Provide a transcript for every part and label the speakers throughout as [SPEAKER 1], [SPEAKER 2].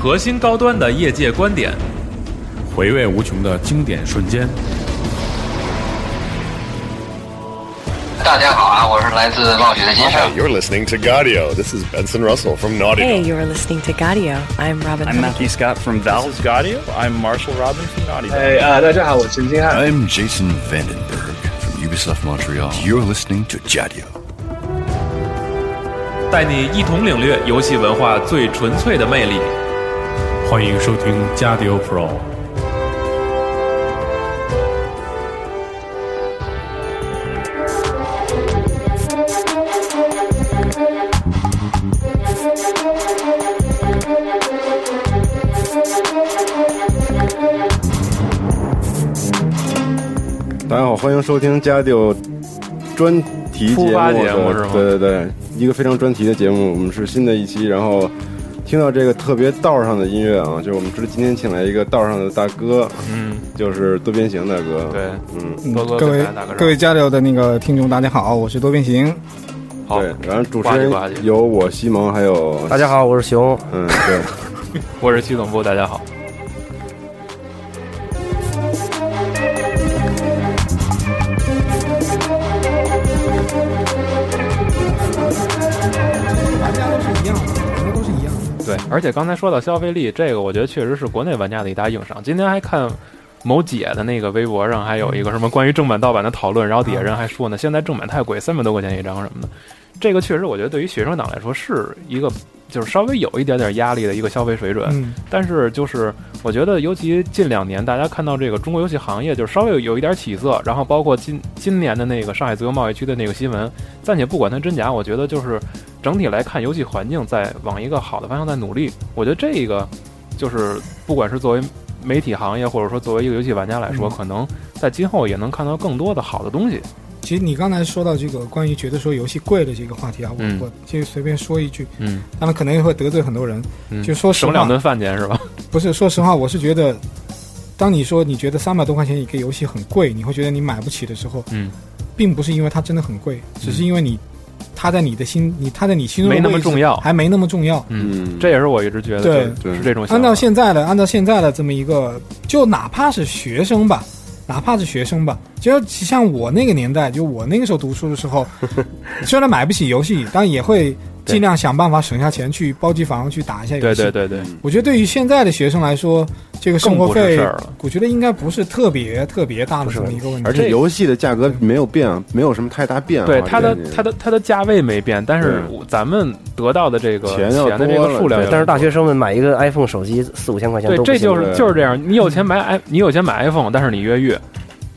[SPEAKER 1] 核心高端的业界观点，
[SPEAKER 2] 回味无穷的经典瞬间。
[SPEAKER 3] 大家好啊，我是来自暴雪的金盛。
[SPEAKER 4] Hi, you're listening to Gaudio. This is Benson Russell from Naughty
[SPEAKER 5] Hey, you're listening to Gaudio. I'm Robin.
[SPEAKER 6] I'm Matthew Scott from Valve.
[SPEAKER 7] This is Gaudio. I'm Marshall Robin from Naughty
[SPEAKER 8] 啊，大家好，我是陈金汉。
[SPEAKER 9] I'm Jason Vandenberg from Ubisoft Montreal. You're listening to Gaudio.
[SPEAKER 1] 带你一同领略游戏文化最纯粹的魅力。
[SPEAKER 2] 欢迎收听加迪欧 Pro。
[SPEAKER 10] 大家好，欢迎收听加六专题节目
[SPEAKER 1] 节目是吗
[SPEAKER 10] 对对对，一个非常专题的节目。我们是新的一期，然后听到这个特别道上的音乐啊，就是我们这今天请来一个道上的大哥，
[SPEAKER 1] 嗯，
[SPEAKER 10] 就是多边形大哥。
[SPEAKER 1] 对，
[SPEAKER 10] 嗯，
[SPEAKER 1] 多多
[SPEAKER 11] 各位各位加流的那个听众，大家好，我是多边形。
[SPEAKER 1] 好，
[SPEAKER 10] 对，然后主持人有我西蒙，还有
[SPEAKER 12] 大家好，我是熊。
[SPEAKER 10] 嗯，对，
[SPEAKER 1] 我是系统部，大家好。而且刚才说到消费力，这个我觉得确实是国内玩家的一大硬伤。今天还看某姐的那个微博上还有一个什么关于正版盗版的讨论，然后底下人还说呢，现在正版太贵，三百多块钱一张什么的。这个确实，我觉得对于学生党来说是一个就是稍微有一点点压力的一个消费水准。
[SPEAKER 11] 嗯，
[SPEAKER 1] 但是就是我觉得，尤其近两年，大家看到这个中国游戏行业就是稍微有有一点起色，然后包括今今年的那个上海自由贸易区的那个新闻，暂且不管它真假，我觉得就是整体来看，游戏环境在往一个好的方向在努力。我觉得这个就是不管是作为媒体行业，或者说作为一个游戏玩家来说，
[SPEAKER 11] 嗯
[SPEAKER 1] 可能在今后也能看到更多的好的东西。
[SPEAKER 11] 其实你刚才说到这个关于觉得说游戏贵的这个话题啊，我、
[SPEAKER 1] 嗯
[SPEAKER 11] 我就随便说一句，
[SPEAKER 1] 嗯，
[SPEAKER 11] 当然可能也会得罪很多人。
[SPEAKER 1] 嗯
[SPEAKER 11] 就说实话
[SPEAKER 1] 省两顿饭钱是吧？
[SPEAKER 11] 不是，说实话，我是觉得，当你说你觉得三百多块钱一个游戏很贵，你会觉得你买不起的时候，
[SPEAKER 1] 嗯，
[SPEAKER 11] 并不是因为它真的很贵，只是因为你，它在你的心，你它在你心中
[SPEAKER 1] 没那么重要
[SPEAKER 11] 还没那么重要。
[SPEAKER 1] 嗯，这也是我一直觉得
[SPEAKER 11] 对
[SPEAKER 1] 就是是这种。
[SPEAKER 11] 按照现在的，按照现在的这么一个，就哪怕是学生吧，哪怕是学生吧，就像我那个年代，就我那个时候读书的时候，虽然买不起游戏，但也会尽量想办法省下钱去包机房去打一下游戏。
[SPEAKER 1] 对对对对，
[SPEAKER 11] 我觉得对于现在的学生来说，这个生活费我觉得应该不是特别特别大的这么一个问题。
[SPEAKER 10] 而且游戏的价格没有变，没有什么太大变化。
[SPEAKER 1] 对它的它的它的价位没变，但是咱们得到的这个
[SPEAKER 10] 钱
[SPEAKER 1] 的这个数量
[SPEAKER 12] 但是大学生们买一个 iPhone 手机四五千块钱
[SPEAKER 1] 对，这就是就是这样。你有钱买 i，你有钱买 iPhone，但是你越狱，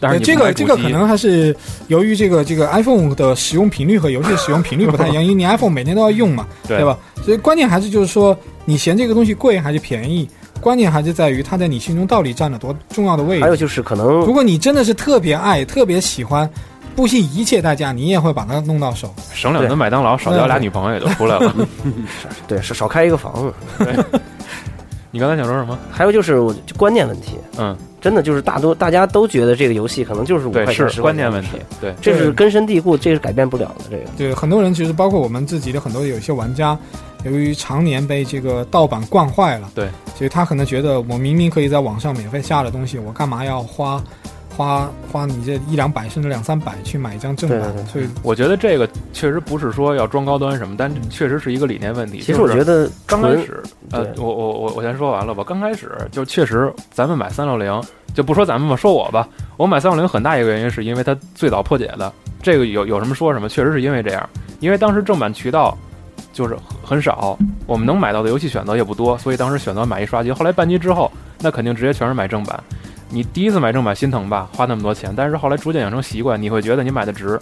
[SPEAKER 1] 但是
[SPEAKER 11] 呃这个这个可能还是由于这个这个 iPhone 的使用频率和游戏使用频率不太一样，因为你 iPhone 每天都要用嘛，
[SPEAKER 1] 对
[SPEAKER 11] 对吧？所以关键还是就是说，你嫌这个东西贵还是便宜，关键还是在于它在你心中到底占了多重要的位置。
[SPEAKER 12] 还有就是可能，
[SPEAKER 11] 如果你真的是特别爱、特别喜欢，不惜一切代价，你也会把它弄到手。
[SPEAKER 1] 省两顿麦当劳，少交俩女朋友也就出来了。
[SPEAKER 12] 对，少少开一个房子。
[SPEAKER 1] 对，你刚才想说什么？
[SPEAKER 12] 还有就是我就观念问题，
[SPEAKER 1] 嗯，
[SPEAKER 12] 真的就是大多大家都觉得这个游戏可能就是五
[SPEAKER 1] 对
[SPEAKER 12] 块钱、
[SPEAKER 1] 是观念问题，对，
[SPEAKER 12] 这是根深蒂固，这是改变不了的。这个。
[SPEAKER 11] 对很多人其实包括我们自己的很多有一些玩家，由于常年被这个盗版惯坏了，
[SPEAKER 1] 对，
[SPEAKER 11] 所以他可能觉得我明明可以在网上免费下的东西，我干嘛要花花花你这一两百甚至两三百去买一张正版？
[SPEAKER 12] 对对对
[SPEAKER 11] 所以
[SPEAKER 1] 我觉得这个确实不是说要装高端什么，但确实是一个理念问题。
[SPEAKER 12] 其实我觉得
[SPEAKER 1] 刚开始，呃，我我我我先说完了吧。刚开始就确实，咱们买三六零，就不说咱们吧，说我吧，我买三六零很大一个原因是因为它最早破解的，这个有有什么说什么，确实是因为这样，因为当时正版渠道就是很少，我们能买到的游戏选择也不多，所以当时选择买一刷机。后来半机之后，那肯定直接全是买正版。你第一次买正版心疼吧，花那么多钱，但是后来逐渐养成习惯，你会觉得你买的值，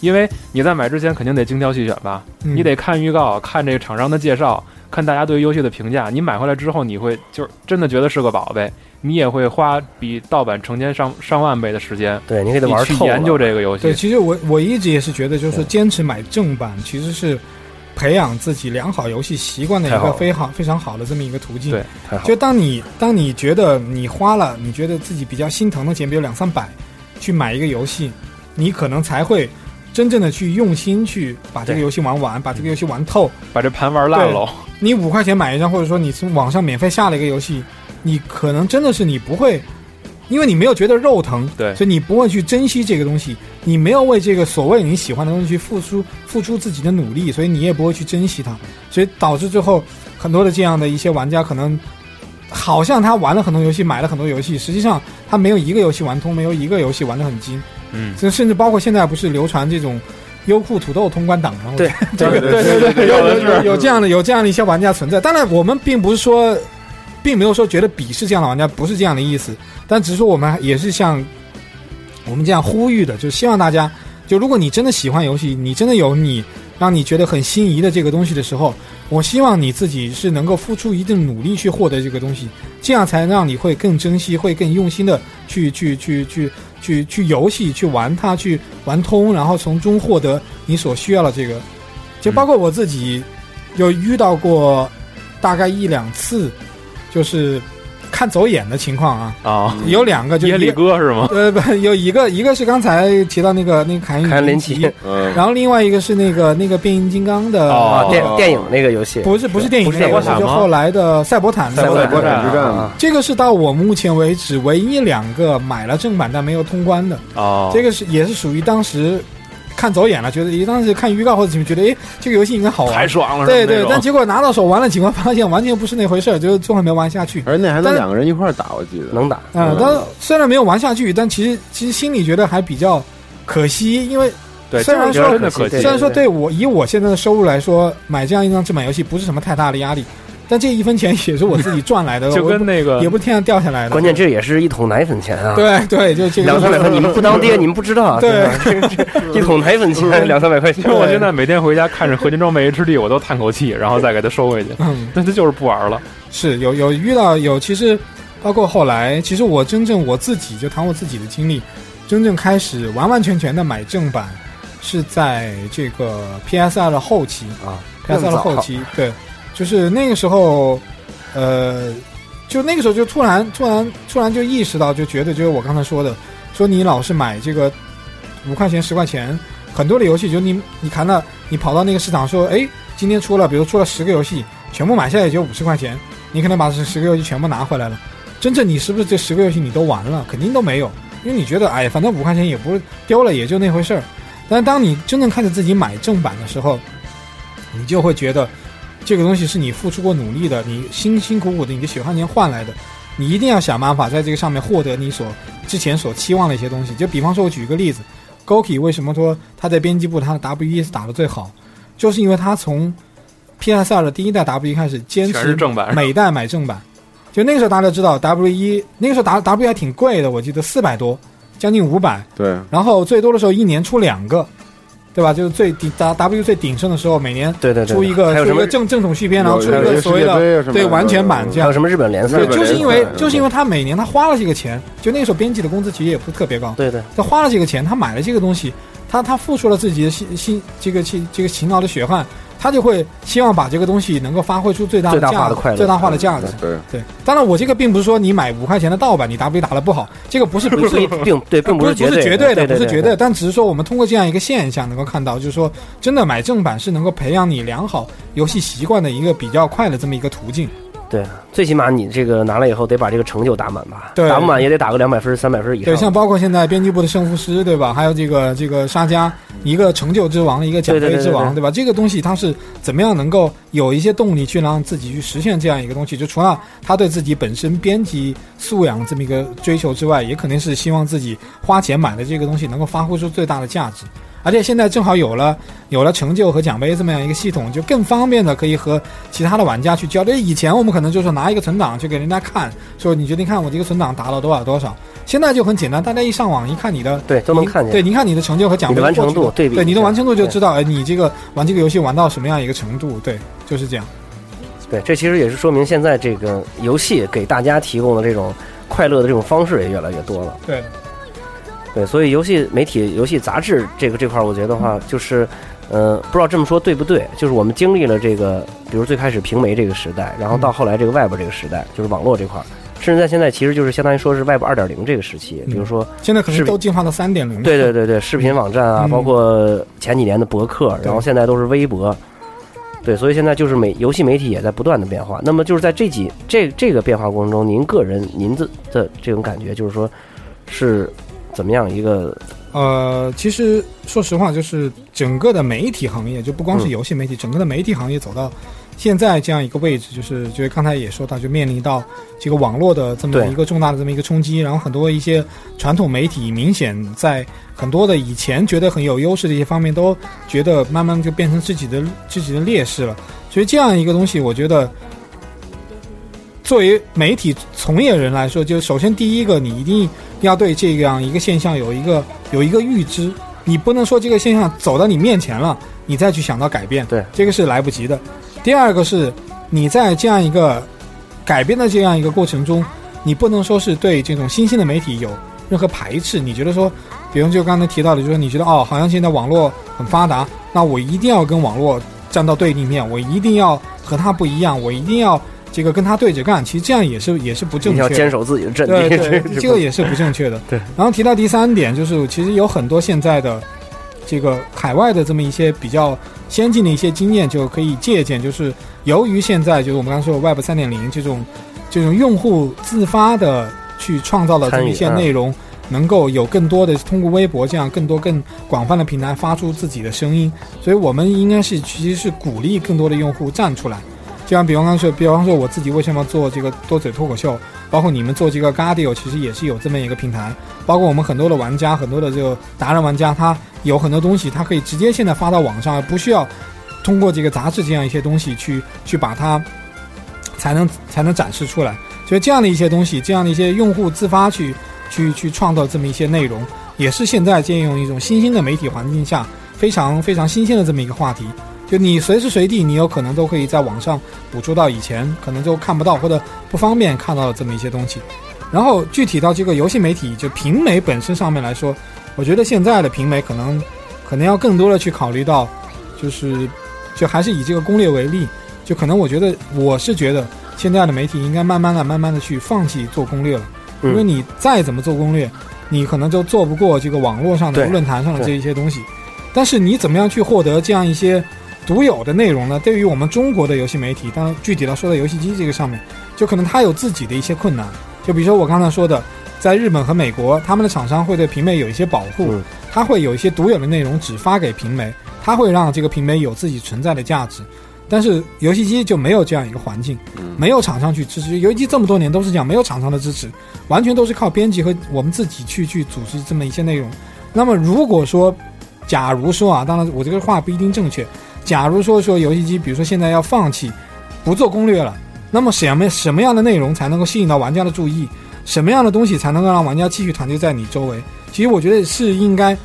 [SPEAKER 1] 因为你在买之前肯定得精挑细选吧，
[SPEAKER 11] 嗯
[SPEAKER 1] 你得看预告，看这个厂商的介绍，看大家对于游戏的评价。你买回来之后，你会就是真的觉得是个宝贝，你也会花比盗版成千上上万倍的时间，
[SPEAKER 12] 对你给它玩透
[SPEAKER 1] 研究这个游戏。
[SPEAKER 11] 对，其实我我一直也是觉得，就是说坚持买正版其实是培养自己良好游戏习惯的一个非常非常好的这么一个途径。
[SPEAKER 1] 对，
[SPEAKER 12] 太好
[SPEAKER 11] 就当你当你觉得你花了，你觉得自己比较心疼的钱，比如两三百，去买一个游戏，你可能才会真正的去用心去把这个游戏玩完，把这个游戏玩透。
[SPEAKER 1] 把这盘玩烂喽。
[SPEAKER 11] 你五块钱买一张，或者说你从网上免费下了一个游戏，你可能真的是你不会，因为你没有觉得肉疼，
[SPEAKER 1] 对
[SPEAKER 11] 所以你不会去珍惜这个东西，你没有为这个所谓你喜欢的东西去付出付出自己的努力，所以你也不会去珍惜它，所以导致最后很多的这样的一些玩家可能。好像他玩了很多游戏，买了很多游戏，实际上他没有一个游戏玩通，没有一个游戏玩的很精。
[SPEAKER 1] 嗯，
[SPEAKER 11] 这甚至包括现在不是流传这种优酷土豆通关档吗？
[SPEAKER 12] 对
[SPEAKER 11] 这个
[SPEAKER 10] 对
[SPEAKER 11] 对
[SPEAKER 10] 对对
[SPEAKER 11] 有
[SPEAKER 1] 有的是
[SPEAKER 11] 有有这样的有这样的一些玩家存在。当然，我们并不是说，并没有说觉得鄙视这样的玩家，不是这样的意思。但只是说我们也是像我们这样呼吁的，就是希望大家，就如果你真的喜欢游戏，你真的有你让你觉得很心仪的这个东西的时候，我希望你自己是能够付出一定努力去获得这个东西，这样才让你会更珍惜，会更用心的去去去去去去游戏，去玩它，去玩通，然后从中获得你所需要的这个。就包括我自己有遇到过大概一两次，就是看走眼的情况啊，
[SPEAKER 1] 啊，
[SPEAKER 11] 有两个就
[SPEAKER 1] 耶里哥是吗？
[SPEAKER 11] 呃不 有一个一个是刚才提到那个那个凯恩
[SPEAKER 12] 凯恩林
[SPEAKER 11] 奇然后另外一个是那个那个变形金刚的
[SPEAKER 12] 电电影那个游戏。
[SPEAKER 11] 不是不是电影
[SPEAKER 12] 是
[SPEAKER 11] 那个，就后来的赛博坦。
[SPEAKER 12] 赛博
[SPEAKER 10] 赛博
[SPEAKER 12] 坦
[SPEAKER 10] 坦之战。
[SPEAKER 12] 啊
[SPEAKER 11] 这个是到我目前为止唯一两个买了正版但没有通关的，
[SPEAKER 1] 哦，
[SPEAKER 11] 这个是也是属于当时看走眼了，觉得当时看预告或者怎么觉得，哎，这个游戏应该好玩。
[SPEAKER 1] 太，爽了，
[SPEAKER 11] 对对，但结果拿到手玩了几关，发现完全不是那回事儿，就最后没玩下去。
[SPEAKER 10] 而且那还能两个人一块儿打，我记得
[SPEAKER 12] 能打，
[SPEAKER 11] 啊、但虽然没有玩下去，但其实其实心里觉得还比较可惜，因为
[SPEAKER 1] 对，
[SPEAKER 11] 虽然说虽然说对我以我现在的收入来说，买这样一张正版游戏不是什么太大的压力，但这一分钱也是我自己赚来的，
[SPEAKER 1] 就跟那个
[SPEAKER 11] 也不是天上掉下来的。
[SPEAKER 12] 关键这也是一桶奶粉钱啊。
[SPEAKER 11] 对对，就这个
[SPEAKER 12] 两三百块，你们不当爹，你们不知道啊。
[SPEAKER 11] 对
[SPEAKER 12] 这这 一桶奶粉钱 两三百块钱
[SPEAKER 1] 我现在每天回家看着合金装备 HD，我都叹口气，然后再给它收回去。
[SPEAKER 11] 嗯，
[SPEAKER 1] 但它就是不玩了。
[SPEAKER 11] 是有有遇到有，其实包括后来，其实我真正我自己就谈我自己的经历，真正开始完完全全的买正版，是在这个 PSR 的后期
[SPEAKER 12] 啊
[SPEAKER 11] ，PSR 的后期，对，就是那个时候，呃，就那个时候就突然突然突然就意识到，就觉得就是我刚才说的，说你老是买这个五块钱十块钱，很多的游戏，就你你看到你跑到那个市场说，哎，今天出了，比如出了十个游戏，全部买下来也就五十块钱，你可能把这十个游戏全部拿回来了，真正你是不是这十个游戏你都玩了？肯定都没有，因为你觉得，哎，反正五块钱也不是丢了，也就那回事儿。但是当你真正开始自己买正版的时候，你就会觉得这个东西是你付出过努力的，你辛辛苦苦的你的血汗钱换来的，你一定要想办法在这个上面获得你所之前所期望的一些东西。就比方说，我举一个例子 g o k i 为什么说他在编辑部他的 WE 是打的最好，就是因为他从 PSR 的第一代 WE 开始坚持
[SPEAKER 1] 正版
[SPEAKER 11] 每代买正版。就那个时候大家知道 W 一那个时候 W W 还挺贵的，我记得四百多，将近五百。
[SPEAKER 10] 对，
[SPEAKER 11] 然后最多的时候一年出两个，对吧？就是最顶 W 最鼎盛的时候，每年
[SPEAKER 12] 对对对，
[SPEAKER 11] 出一个出一个正正统续篇，然后出一个所谓
[SPEAKER 10] 的
[SPEAKER 11] 的对完全版这样
[SPEAKER 12] 还有。什么日本联赛
[SPEAKER 11] 对，就是因为就是因为他每年他花了这个钱，就那个时候编辑的工资其实也不是特别高，
[SPEAKER 12] 对对，
[SPEAKER 11] 他花了这个钱，他买了这个东西，他他付出了自己的辛辛这个辛这个勤劳的血汗，他就会希望把这个东西能够发挥出最大的
[SPEAKER 12] 最大化
[SPEAKER 11] 价
[SPEAKER 12] 的快乐
[SPEAKER 11] 最大化的价值。
[SPEAKER 10] 对，
[SPEAKER 11] 对，当然我这个并不是说你买五块钱的盗版，你 W 打的不好，这个不是不是
[SPEAKER 12] 并并对，并
[SPEAKER 11] 不
[SPEAKER 12] 是
[SPEAKER 11] 不是绝
[SPEAKER 12] 对
[SPEAKER 11] 的，不是绝对，
[SPEAKER 12] 对。
[SPEAKER 11] 但只是说我们通过这样一个现象能够看到，就是说真的买正版是能够培养你良好游戏习惯的一个比较快的这么一个途径。
[SPEAKER 12] 对，最起码你这个拿了以后得把这个成就打满吧，
[SPEAKER 11] 对
[SPEAKER 12] 打不满也得打个两百分、三百分以上。
[SPEAKER 11] 对，像包括现在编辑部的胜负师，对吧？还有这个这个沙加，一个成就之王，一个奖杯之王，
[SPEAKER 12] 对
[SPEAKER 11] 吧？这个东西它是怎么样能够有一些动力去让自己去实现这样一个东西？就除了他对自己本身编辑素养这么一个追求之外，也肯定是希望自己花钱买的这个东西能够发挥出最大的价值。而且现在正好有了有了成就和奖杯这么样一个系统，就更方便的可以和其他的玩家去交流。以前我们可能就是拿一个存档去给人家看，说你决定看我这个存档达到多少多少。现在就很简单，大家一上网一看你的，
[SPEAKER 12] 对都能看见
[SPEAKER 11] 对，你看你的成就和奖杯
[SPEAKER 12] 的完成度对比
[SPEAKER 11] 对你的完成度就知道，哎，你这个玩这个游戏玩到什么样一个程度？对，就是这样。
[SPEAKER 12] 对，这其实也是说明现在这个游戏给大家提供的这种快乐的这种方式也越来越多了。
[SPEAKER 11] 对，
[SPEAKER 12] 对，所以游戏媒体、游戏杂志这个这块儿，我觉得的话就是，呃，不知道这么说对不对？就是我们经历了这个，比如最开始平媒这个时代，然后到后来这个 Web 这个时代，就是网络这块儿，甚至在现在其实就是相当于说是 Web 二点零这个时期，比如说，
[SPEAKER 11] 现在可能都进化到三点零。
[SPEAKER 12] 对对对对，视频网站啊，
[SPEAKER 11] 嗯
[SPEAKER 12] 包括前几年的博客，然后现在都是微博。对，所以现在就是媒游戏媒体也在不断的变化。那么就是在这几这这个变化过程中，您个人您的的这种感觉，就是说是怎么样一个
[SPEAKER 11] 呃，其实说实话，就是整个的媒体行业，就不光是
[SPEAKER 12] 嗯
[SPEAKER 11] 游戏媒体，整个的媒体行业走到现在这样一个位置，就是就是刚才也说到，就面临到这个网络的这么一个重大的这么一个冲击，然后很多一些传统媒体明显在很多的以前觉得很有优势的一些方面，都觉得慢慢就变成自己的自己的劣势了。所以这样一个东西，我觉得。作为媒体从业人来说，就首先第一个，你一定要对这样一个现象有一个有一个预知，你不能说这个现象走到你面前了，你再去想到改变，
[SPEAKER 12] 对，
[SPEAKER 11] 这个是来不及的。第二个是你在这样一个改变的这样一个过程中，你不能说是对这种新兴的媒体有任何排斥，你觉得说，比如就刚才提到的，就是你觉得哦，好像现在网络很发达，那我一定要跟网络站到对立面，我一定要和它不一样，我一定要。这个跟他对着干，其实这样也是也是不正确的。
[SPEAKER 12] 你要坚守自己的阵地，
[SPEAKER 11] 对对，
[SPEAKER 12] 这
[SPEAKER 11] 这个也是不正确的。
[SPEAKER 12] 对。
[SPEAKER 11] 然后提到第三点，就是其实有很多现在的这个海外的这么一些比较先进的一些经验，就可以借鉴。就是由于现在就是我们刚刚说的 Web 三点零这种这种用户自发的去创造了这么一些内容，能够有更多的通过微博这样更多更广泛的平台发出自己的声音，所以我们应该是其实是鼓励更多的用户站出来。就像比方说，比方说我自己为什么做这个多嘴脱口秀，包括你们做这个 Gadio，其实也是有这么一个平台。包括我们很多的玩家，很多的这个达人玩家，他有很多东西，他可以直接现在发到网上，不需要通过这个杂志这样一些东西去去把它才能才能展示出来。所以这样的一些东西，这样的一些用户自发去去去创造这么一些内容，也是现在借用一种新兴的媒体环境下非常非常新鲜的这么一个话题。就你随时随地，你有可能都可以在网上捕捉到以前可能就看不到或者不方便看到的这么一些东西。然后具体到这个游戏媒体，就平媒本身上面来说，我觉得现在的平媒可能可能要更多的去考虑到，就是就还是以这个攻略为例，就可能我觉得我是觉得现在的媒体应该慢慢的、慢慢的去放弃做攻略了，
[SPEAKER 12] 嗯
[SPEAKER 11] 因为你再怎么做攻略，你可能就做不过这个网络上的论坛上的这一些东西。但是你怎么样去获得这样一些独有的内容呢？对于我们中国的游戏媒体，当然具体到说到游戏机这个上面，就可能它有自己的一些困难。就比如说我刚才说的，在日本和美国，他们的厂商会对平媒有一些保护，
[SPEAKER 12] 嗯
[SPEAKER 11] 它会有一些独有的内容只发给平媒，它会让这个平媒有自己存在的价值。但是游戏机就没有这样一个环境，没有厂商去支持。游戏机这么多年都是这样，没有厂商的支持，完全都是靠编辑和我们自己去去组织这么一些内容。那么如果说，假如说啊，当然我这个话不一定正确。假如说说游戏机，比如说现在要放弃不做攻略了，那么什么什么样的内容才能够吸引到玩家的注意？什么样的东西才能够让玩家继续团结在你周围？其实我觉得是应该，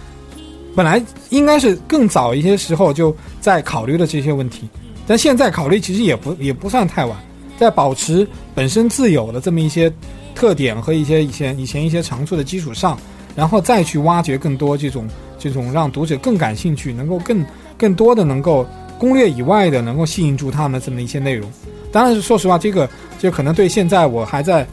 [SPEAKER 11] 本来应该是更早一些时候就在考虑的这些问题，但现在考虑其实也不也不算太晚，在保持本身自有的这么一些特点和一些以前以前一些长处的基础上，然后再去挖掘更多这种这种让读者更感兴趣，能够更更多的能够攻略以外的能够吸引住他们这么一些内容。当然是说实话，这个就可能对现在我还在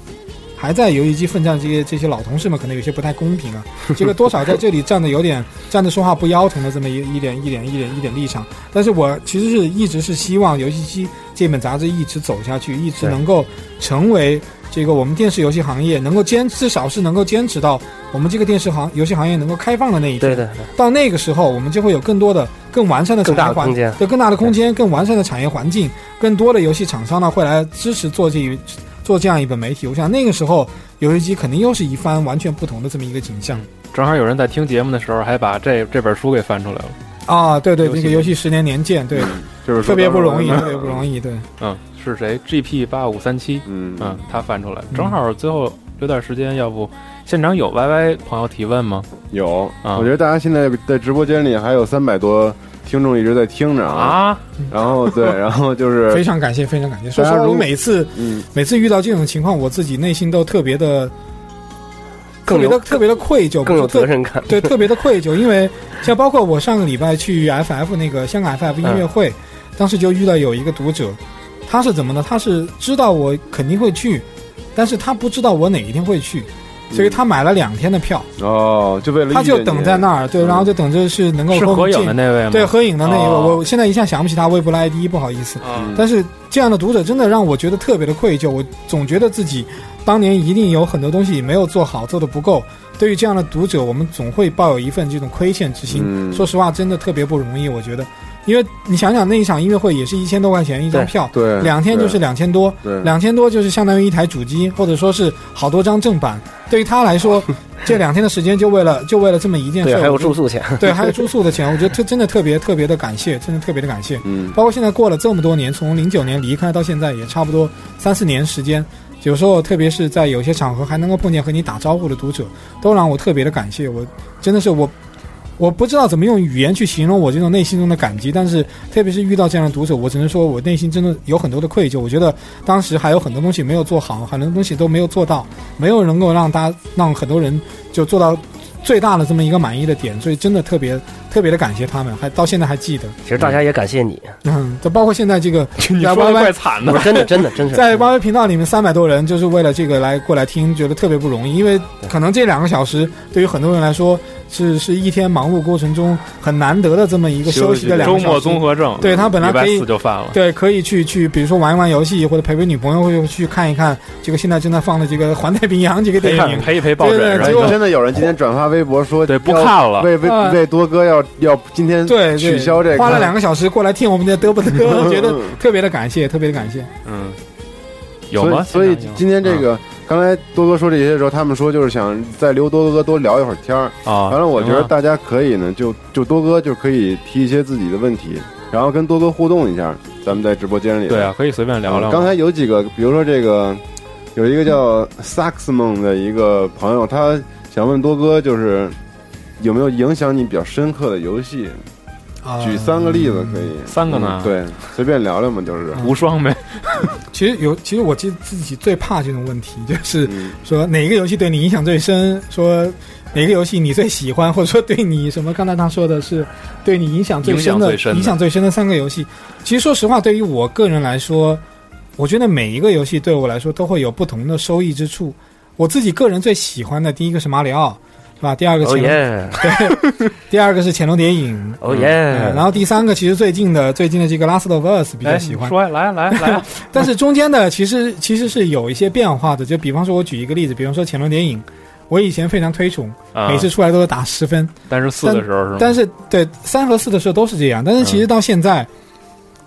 [SPEAKER 11] 还在游戏机奋战这些这些老同事们，可能有些不太公平啊。这个多少在这里站的有点站着说话不腰疼的这么一一点一点一点一点立场。但是我其实是一直是希望游戏机这本杂志一直走下去，一直能够成为这个我们电视游戏行业能够坚至少是能够坚持到我们这个电视行游戏行业能够开放的那一天。
[SPEAKER 12] 对对对，
[SPEAKER 11] 到那个时候，我们就会有更多的、更完善的产
[SPEAKER 12] 更大
[SPEAKER 11] 业环
[SPEAKER 12] 的空间
[SPEAKER 11] 对更大的空间、更完善的产业环境，更多的游戏厂商呢会来支持做这一做这样一本媒体。我想那个时候，游戏机肯定又是一番完全不同的这么一个景象
[SPEAKER 1] 正好有人在听节目的时候，还把这这本书给翻出来了。
[SPEAKER 11] 啊！对对，这个游戏十年年鉴，对，
[SPEAKER 10] 就是说
[SPEAKER 11] 特别不容易，特别不容易，对。
[SPEAKER 1] 嗯，是谁？GP 八五三七，
[SPEAKER 10] 嗯
[SPEAKER 1] 嗯，他翻出来，正好最后留点时间，要不现场有 YY 朋友提问吗？
[SPEAKER 10] 有，
[SPEAKER 1] 啊
[SPEAKER 10] 我觉得大家现在在直播间里还有三百多听众一直在听着啊，
[SPEAKER 1] 啊，
[SPEAKER 10] 然后对，然后就是
[SPEAKER 11] 非常感谢，非常感谢。说实话，
[SPEAKER 10] 大家如
[SPEAKER 11] 我每次
[SPEAKER 10] 嗯，
[SPEAKER 11] 每次遇到这种情况，我自己内心都特别的、特别的、特别的愧疚，
[SPEAKER 12] 更有责任感。
[SPEAKER 11] 对，特别的愧疚，因为像包括我上个礼拜去 FF 那个香港 FF 音乐会，当时就遇到有一个读者，他是怎么呢？他是知道我肯定会去，但是他不知道我哪一天会去，所以他买了两天的票，
[SPEAKER 10] 哦，就为了
[SPEAKER 11] 他就等在那儿，对，然后就等着是能够
[SPEAKER 1] 是合影的那位吗？
[SPEAKER 11] 对合影的那一位，
[SPEAKER 1] 哦
[SPEAKER 11] 我现在一下想不起他微博的 ID，不好意思。
[SPEAKER 1] 嗯
[SPEAKER 11] 但是这样的读者真的让我觉得特别的愧疚，我总觉得自己当年一定有很多东西没有做好，做的不够。对于这样的读者，我们总会抱有一份这种亏欠之心。
[SPEAKER 10] 嗯
[SPEAKER 11] 说实话，真的特别不容易，我觉得。因为你想想，那一场音乐会也是一千多块钱一张票，
[SPEAKER 10] 对
[SPEAKER 11] 两天就是两千多，
[SPEAKER 10] 对
[SPEAKER 11] 两千多就是相当于一台主机，或者说是好多张正版。对于他来说，这两天的时间就为了就为了这么一件事，
[SPEAKER 12] 对，还有住宿钱，
[SPEAKER 11] 对，还有住宿的钱，我觉得特真的特别特别的感谢，真的特别的感谢。
[SPEAKER 10] 嗯
[SPEAKER 11] 包括现在过了这么多年，从零九年离开到现在，也差不多三四年时间。有时候，特别是在有些场合还能够碰见和你打招呼的读者，都让我特别的感谢。我真的是我，我不知道怎么用语言去形容我这种内心中的感激。但是，特别是遇到这样的读者，我只能说我内心真的有很多的愧疚。我觉得当时还有很多东西没有做好，很多东西都没有做到，没有能够让大家让很多人就做到最大的这么一个满意的点。所以，真的特别特别的感谢他们，还到现在还记得。
[SPEAKER 12] 其实大家也感谢你，
[SPEAKER 11] 嗯，就包括现在这个
[SPEAKER 1] 你
[SPEAKER 11] 在
[SPEAKER 1] 说的怪惨的，
[SPEAKER 12] 真的真的真是
[SPEAKER 11] 在 YY 频道里面三百多人，就是为了这个来过来听，觉得特别不容易，因为可能这两个小时对于很多人来说是是一天忙碌过程中很难得的这么一个休息的两
[SPEAKER 1] 周末
[SPEAKER 11] 个小时。
[SPEAKER 1] 综合症，
[SPEAKER 11] 对他本来可以
[SPEAKER 1] 就犯了。
[SPEAKER 11] 对，可以去去，比如说玩一玩游戏，或者陪陪女朋友，或者去看一看这个现在正在放的这个《环太平洋》这个电影。
[SPEAKER 1] 陪一陪抱枕
[SPEAKER 11] 对对结果
[SPEAKER 10] 真的有人今天转发微博说，
[SPEAKER 1] 对不看了
[SPEAKER 10] 为为
[SPEAKER 11] 啊
[SPEAKER 10] 为多哥要要今天
[SPEAKER 11] 对，
[SPEAKER 10] 取消这个，
[SPEAKER 11] 花了两个小时过来听我们的嘚不嘚，我 觉得特别的感谢，特别的感谢。
[SPEAKER 1] 嗯，有吗？
[SPEAKER 10] 所以今天这个，刚才多多说这些的时候，他们说就是想再留多多哥多聊一会儿天儿。
[SPEAKER 1] 啊，
[SPEAKER 10] 完了，我觉得大家可以呢，就就多哥就可以提一些自己的问题，然后跟多多互动一下。咱们在直播间里，
[SPEAKER 1] 对啊，可以随便聊聊。
[SPEAKER 10] 嗯刚才有几个，比如说这个，有一个叫萨克斯梦的一个朋友，他想问多哥，就是有没有影响你比较深刻的游戏？
[SPEAKER 11] 啊
[SPEAKER 10] 举三个例子可以，
[SPEAKER 1] 三个呢
[SPEAKER 10] 嗯对，随便聊聊嘛，就是。
[SPEAKER 1] 无双呗。
[SPEAKER 11] 其实有，其实我记得自己最怕这种问题，就是
[SPEAKER 10] 嗯
[SPEAKER 11] 说哪个游戏对你影响最深，说哪个游戏你最喜欢，或者说对你什么？刚才他说的是对你影响最深的
[SPEAKER 1] 影响最深的
[SPEAKER 11] 影响最深的三个游戏。其实说实话，对于我个人来说，我觉得每一个游戏对我来说都会有不同的收益之处。我自己个人最喜欢的第一个是马里奥，是吧？第二个
[SPEAKER 12] 哦
[SPEAKER 11] 潜龙，
[SPEAKER 12] 耶，
[SPEAKER 11] 对，第二个是潜龙谍影。嗯
[SPEAKER 12] 哦耶，
[SPEAKER 11] 然后第三个其实最近的最近的这个《Last of Us》比较
[SPEAKER 1] 哎，
[SPEAKER 11] 喜欢，
[SPEAKER 1] 说来来来啊，
[SPEAKER 11] 但是中间的其实 其实是有一些变化的，就比方说，我举一个例子，比方说《潜龙谍影》，我以前非常推崇，
[SPEAKER 1] 啊
[SPEAKER 11] 每次出来都是打十分，
[SPEAKER 1] 但是四的时候是吗？
[SPEAKER 11] 但是对三和四的时候都是这样，但是其实到现在，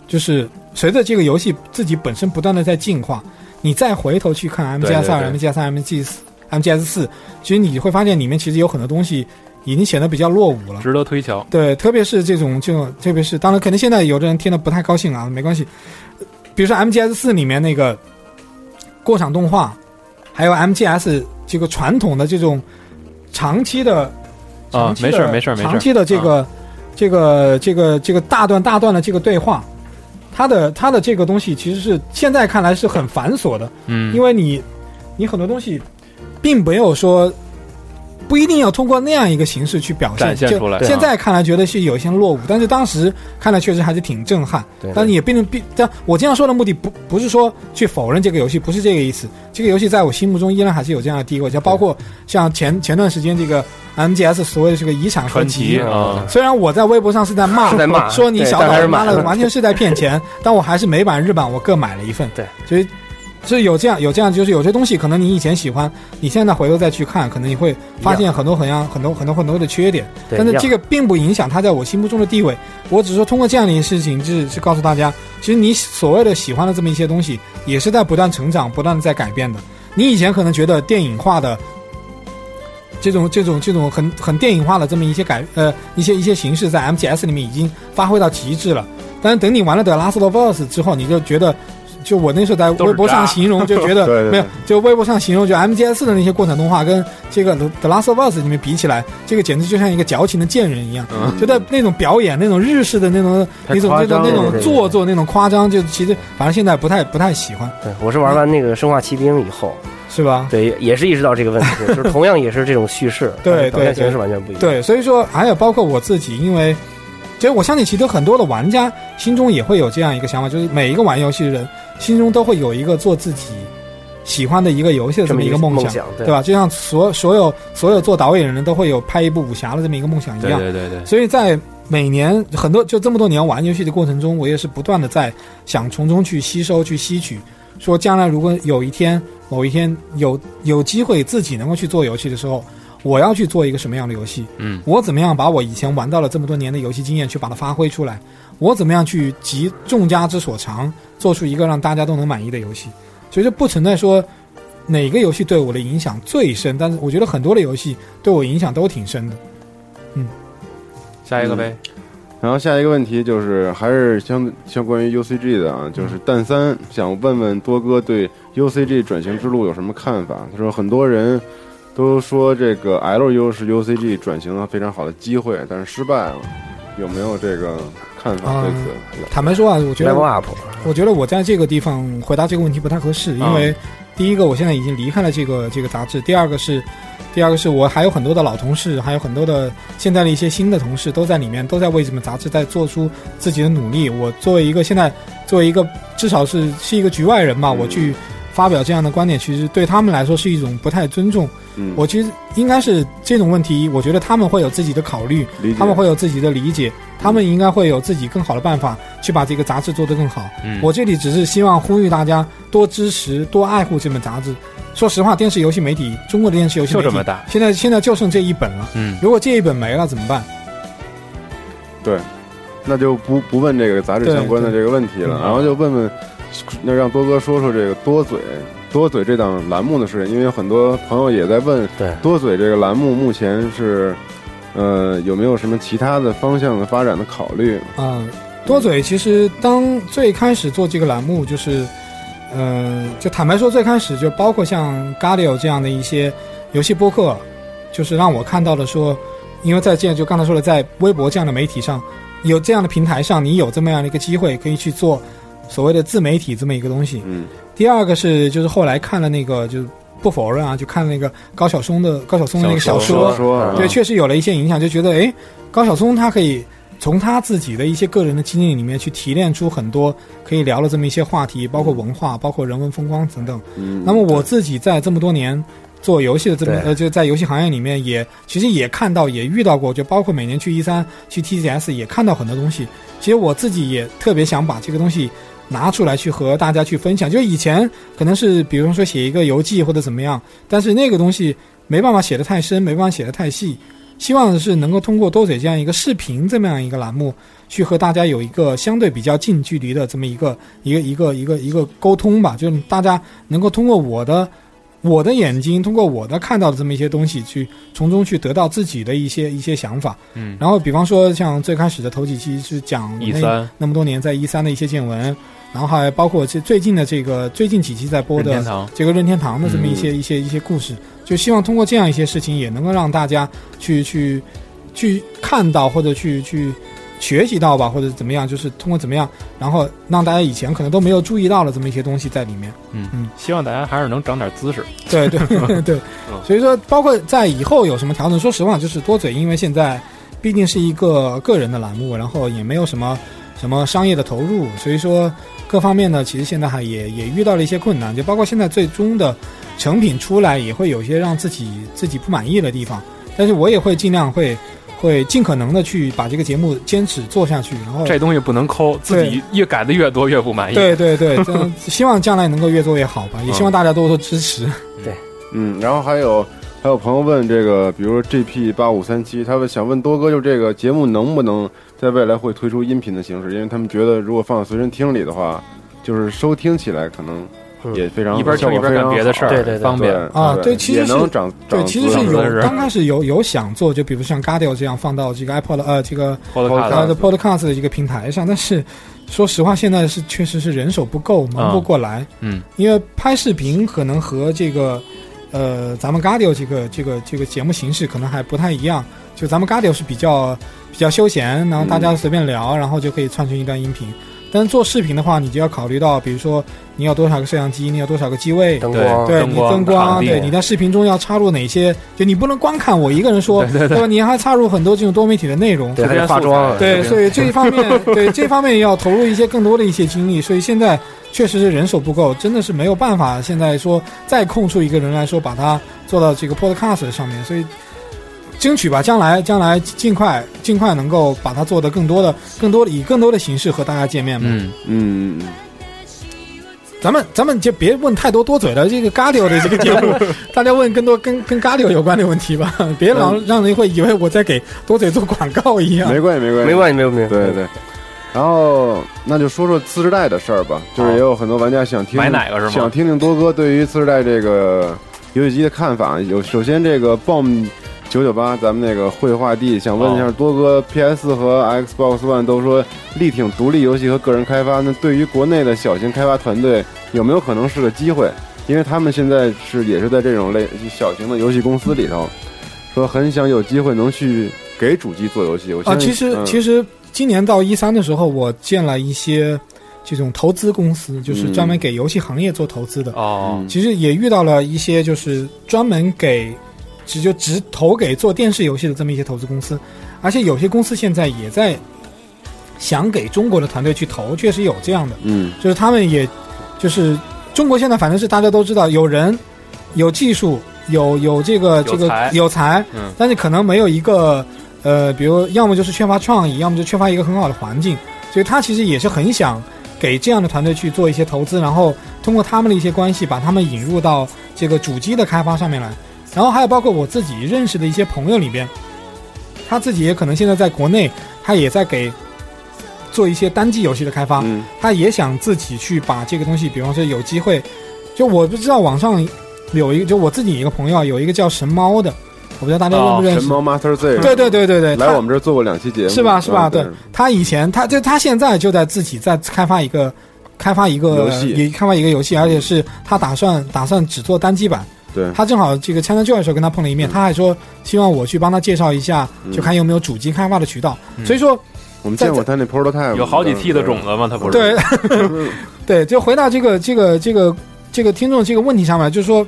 [SPEAKER 11] 就是随着这个游戏自己本身不断的在进化，你再回头去看 MGS 二、
[SPEAKER 1] 对对
[SPEAKER 11] MGS 三、MG 四、MGS 四，其实你会发现里面其实有很多东西已经显得比较落伍了。
[SPEAKER 1] 值得推敲。
[SPEAKER 11] 对，特别是这种这种，特别是当然，可能现在有的人听得不太高兴啊，没关系。比如说 MGS 四里面那个过场动画，还有 MGS 这个传统的这种长期的
[SPEAKER 1] 啊没事没事没事
[SPEAKER 11] 长期的这个、这个这个这个大段大段的这个对话，它的它的这个东西其实是现在看来是很繁琐的，
[SPEAKER 1] 嗯，
[SPEAKER 11] 因为你你很多东西并没有说不一定要通过那样一个形式去表现，
[SPEAKER 1] 现出来
[SPEAKER 11] 现在看来觉得是有一些落伍，但是当时看来确实还是挺震撼。
[SPEAKER 12] 对
[SPEAKER 11] 但是也并不并，但我这样说的目的不不是说去否认这个游戏，不是这个意思。这个游戏在我心目中依然还是有这样的地位，就包括像前前段时间这个 MGS 所谓的这个遗产合
[SPEAKER 1] 传奇。啊，
[SPEAKER 11] 虽然我在微博上是在骂，
[SPEAKER 12] 是在骂
[SPEAKER 11] 说你小岛妈的完全是在骗钱，但我还是美版日版我各买了一份。
[SPEAKER 12] 对，
[SPEAKER 11] 所以是有这样有这样，就是有些东西可能你以前喜欢，你现在回头再去看，可能你会发现很多很样很多很多很多的缺点。但是这个并不影响它在我心目中的地位。我只是说通过这样的一件事情，就是是告诉大家，其实你所谓的喜欢的这么一些东西，也是在不断成长、不断在改变的。你以前可能觉得电影化的这种 这种这种很很电影化的这么一些改呃一些一些形式，在 MGS 里面已经发挥到极致了。但是等你玩了《The Last of Us》之后，你就觉得。就我那时候在微博上形容，就觉得
[SPEAKER 10] 对对对
[SPEAKER 11] 没有，就微博上形容，就 MGS 的那些过场动画跟这个《The Last of Us》里面比起来，这个简直就像一个矫情的贱人一样。
[SPEAKER 1] 嗯
[SPEAKER 11] 觉得那种表演，那种日式的那种
[SPEAKER 10] 太
[SPEAKER 11] 那种那种那种做作，那种夸张，就其实反正现在不太不太喜欢，
[SPEAKER 12] 对，我是玩完那个《生化奇兵》以后，
[SPEAKER 11] 是吧？
[SPEAKER 12] 对，也是意识到这个问题，就是同样也是这种叙事，
[SPEAKER 11] 对
[SPEAKER 12] 但是表现
[SPEAKER 11] 对对
[SPEAKER 12] 形式完全不一样。
[SPEAKER 11] 对，所以说还有包括我自己，因为其实我相信，其实很多的玩家心中也会有这样一个想法，就是每一个玩游戏的人心中都会有一个做自己喜欢的一个游戏的这么一个梦想，
[SPEAKER 12] 对
[SPEAKER 11] 对吧？就像所所有所有做导演的人都会有拍一部武侠的这么一个梦想一
[SPEAKER 1] 对
[SPEAKER 11] 样。
[SPEAKER 1] 对对对，
[SPEAKER 11] 所以在每年很多就这么多年玩游戏的过程中，我也是不断的在想从中去吸收、去吸取。说将来如果有一天、某一天有有机会自己能够去做游戏的时候，我要去做一个什么样的游戏？
[SPEAKER 1] 嗯，
[SPEAKER 11] 我怎么样把我以前玩到了这么多年的游戏经验去把它发挥出来？我怎么样去集众家之所长，做出一个让大家都能满意的游戏？所以这不存在说哪个游戏对我的影响最深，但是我觉得很多的游戏对我影响都挺深的。
[SPEAKER 1] 嗯下一个呗。
[SPEAKER 10] 然后下一个问题就是，还是相相关于 UCG 的啊，就是蛋三想问问多哥对 UCG 转型之路有什么看法？他说很多人都说这个 LU 是 UCG 转型的非常好的机会，但是失败了，有没有这个看法对此？
[SPEAKER 11] 坦白说啊，我觉得
[SPEAKER 12] level up，
[SPEAKER 11] 我觉得我在这个地方回答这个问题不太合适，因为第一个我现在已经离开了这个这个杂志，第二个是，第二个是我还有很多的老同事，还有很多的现在的一些新的同事都在里面，都在为这本杂志在做出自己的努力。我作为一个现在作为一个至少是是一个局外人嘛，我去发表这样的观点，其实对他们来说是一种不太尊重。
[SPEAKER 10] 嗯，
[SPEAKER 11] 我其实应该是这种问题，我觉得他们会有自己的考虑，他们会有自己的理解，他们应该会有自己更好的办法去把这个杂志做得更好。
[SPEAKER 1] 嗯
[SPEAKER 11] 我这里只是希望呼吁大家多支持、多爱护这本杂志。说实话，电视游戏媒体，中国的电视游戏媒体
[SPEAKER 1] 就这么大
[SPEAKER 11] 现在现在就剩这一本了。
[SPEAKER 1] 嗯，
[SPEAKER 11] 如果这一本没了怎么办？
[SPEAKER 10] 对，那就不不问这个杂志相关的这个问题了，然后就问问，那让多哥说说这个多嘴多嘴这档栏目的事情，因为有很多朋友也在问，
[SPEAKER 12] 对
[SPEAKER 10] 多嘴这个栏目目前是，呃，有没有什么其他的方向的发展的考虑？
[SPEAKER 11] 啊、多嘴其实当最开始做这个栏目，就是，呃，就坦白说，最开始就包括像 Gadio 这样的一些游戏播客，就是让我看到了说，因为在这样就刚才说了，在微博这样的媒体上，有这样的平台上，你有这么样的一个机会，可以去做所谓的自媒体这么一个东西。
[SPEAKER 10] 嗯，
[SPEAKER 11] 第二个是就是后来看了那个就是。不否认啊，就看了那个高晓松的高晓松的那个小说，
[SPEAKER 10] 小说
[SPEAKER 11] 对，
[SPEAKER 10] 啊
[SPEAKER 11] 确实有了一些影响，就觉得哎，高晓松他可以从他自己的一些个人的经历里面去提炼出很多可以聊的这么一些话题，包括文化，包括人文风光等等。
[SPEAKER 10] 嗯，
[SPEAKER 11] 那么我自己在这么多年做游戏的这么呃，就在游戏行业里面也其实也看到也遇到过，就包括每年去一三去 TGS 也看到很多东西。其实我自己也特别想把这个东西拿出来去和大家去分享。就以前可能是比如说写一个游记或者怎么样，但是那个东西没办法写得太深，没办法写得太细。希望是能够通过多嘴这样一个视频这么样一个栏目，去和大家有一个相对比较近距离的这么一个一个一个一个一个沟通吧，就是大家能够通过我的我的眼睛，通过我的看到的这么一些东西，去从中去得到自己的一些一些想法。
[SPEAKER 1] 嗯，
[SPEAKER 11] 然后比方说像最开始的头几期是讲那
[SPEAKER 1] 一三
[SPEAKER 11] 那么多年在一三的一些见闻，然后还包括这最近的这个最近几期在播的
[SPEAKER 1] 任天堂。
[SPEAKER 11] 这个任天堂的这么一些、一些一些故事，就希望通过这样一些事情，也能够让大家去去去看到或者去去学习到吧，或者怎么样，就是通过怎么样，然后让大家以前可能都没有注意到的这么一些东西在里面。
[SPEAKER 1] 嗯。
[SPEAKER 11] 嗯，
[SPEAKER 1] 希望大家还是能长点姿势。
[SPEAKER 11] 对对对，
[SPEAKER 1] 嗯。
[SPEAKER 11] 所以说包括在以后有什么调整，说实话就是多嘴，因为现在毕竟是一个个人的栏目，然后也没有什么什么商业的投入，所以说各方面呢，其实现在还也也遇到了一些困难，就包括现在最终的成品出来也会有些让自己自己不满意的地方，但是我也会尽量会会尽可能的去把这个节目坚持做下去，然后
[SPEAKER 1] 这东西不能抠，自己越改的越多越不满意。
[SPEAKER 11] 对对对，希望将来能够越做越好吧，也希望大家多多支持。
[SPEAKER 10] 对嗯，然后还有还有朋友问这个，比如说 GP 八五三七，他们想问多哥，就这个节目能不能在未来会推出音频的形式？因为他们觉得如果放在随身听里的话，就是收听起来可能也非常
[SPEAKER 1] 一边听一边干别的事儿，
[SPEAKER 12] 对对对
[SPEAKER 1] 方便。
[SPEAKER 11] 啊，
[SPEAKER 10] 对，
[SPEAKER 11] 其实是
[SPEAKER 10] 也能长
[SPEAKER 11] 对，
[SPEAKER 10] 长
[SPEAKER 11] 其实是有刚开始有有想做，就比如像 Gadio 这样放到这个 iPod 呃这个
[SPEAKER 1] Podcast
[SPEAKER 11] Podcast 的一个平台上，但是说实话，现在是确实是人手不够，忙不过来。
[SPEAKER 1] 嗯，
[SPEAKER 11] 因为拍视频可能和这个呃咱们 Gadio 这个这个这个节目形式可能还不太一样。就咱们 Gadio 是比较比较休闲，然后大家随便聊，然后就可以串成一段音频。但是做视频的话，你就要考虑到，比如说你有多少个摄像机，你有多少个机位，
[SPEAKER 12] 灯光，
[SPEAKER 11] 对你
[SPEAKER 1] 灯光
[SPEAKER 11] 对你在视频中要插入哪些，就你不能光看我一个人说，
[SPEAKER 1] 对对对
[SPEAKER 11] 吧？你还插入很多这种多媒体的内容，
[SPEAKER 12] 对，还要化妆，
[SPEAKER 11] 对，所以这一方面，对这方面要投入一些更多的一些精力，所以现在确实是人手不够，真的是没有办法。现在说再空出一个人来说，把它做到这个 Podcast 上面，所以争取吧，将来将来尽快尽快能够把它做的更多的、更多的以更多的形式和大家见面嘛。
[SPEAKER 1] 嗯，
[SPEAKER 10] 嗯嗯
[SPEAKER 11] 咱们咱们就别问太多多嘴了，这个 Gadio 的这个节目，大家问更多跟 跟 Gadio 有关的问题吧，别老让人会以为我在给多嘴做广告一样。
[SPEAKER 10] 没关系没关系
[SPEAKER 12] 没关系，没有没有，
[SPEAKER 10] 对对。然后那就说说次世代的事儿吧，就是也有很多玩家想听
[SPEAKER 1] 买哪个是吗
[SPEAKER 10] 想听听多哥对于次世代这个游戏机的看法。有首先这个 BOM 九九八，咱们那个绘画地想问一下多哥，PS 和 Xbox One 都说力挺独立游戏和个人开发，那对于国内的小型开发团队有没有可能是个机会？因为他们现在是也是在这种类小型的游戏公司里头，说很想有机会能去给主机做游戏。我
[SPEAKER 11] 啊，其实
[SPEAKER 10] 嗯、
[SPEAKER 11] 其实今年到一三的时候，我见了一些这种投资公司，就是专门给游戏行业做投资的。
[SPEAKER 1] 哦，
[SPEAKER 11] 其实也遇到了一些就是专门给只就只投给做电视游戏的这么一些投资公司，而且有些公司现在也在想给中国的团队去投，确实有这样的。
[SPEAKER 10] 嗯
[SPEAKER 11] 就是他们也，就是中国现在反正是大家都知道，有人、有技术、有有这个这个有才，
[SPEAKER 1] 嗯
[SPEAKER 11] 但是可能没有一个呃，比如要么就是缺乏创意，要么就缺乏一个很好的环境，所以他其实也是很想给这样的团队去做一些投资，然后通过他们的一些关系，把他们引入到这个主机的开发上面来。然后还有包括我自己认识的一些朋友里边，他自己也可能现在在国内，他也在给做一些单机游戏的开发，
[SPEAKER 10] 嗯
[SPEAKER 11] 他也想自己去把这个东西，比方说有机会，就我不知道网上有一个，就我自己一个朋友啊，有一个叫神猫的，我不知道大家认不认识？
[SPEAKER 10] 神猫 Master Z，
[SPEAKER 11] 对对对对对，
[SPEAKER 10] 来我们这儿做过两期节目，
[SPEAKER 11] 是吧是吧？
[SPEAKER 10] 嗯
[SPEAKER 11] 对，他以前他就他现在就在自己在开发一个开发一个
[SPEAKER 10] 游戏
[SPEAKER 11] 也开发一个游戏，而且是他打算打算只做单机版。
[SPEAKER 10] 对，
[SPEAKER 11] 他正好这个 China Joy 的时候跟他碰了一面，他还说希望我去帮他介绍一下，
[SPEAKER 10] 嗯。
[SPEAKER 11] 就看有没有主机开发的渠道。
[SPEAKER 1] 嗯。
[SPEAKER 11] 所以说，
[SPEAKER 10] 我们见过他那 prototype，
[SPEAKER 1] 有好几 T 的种子吗？他不是？
[SPEAKER 11] 对。对，就回答这个这个这个这个听众这个问题上面，就是说，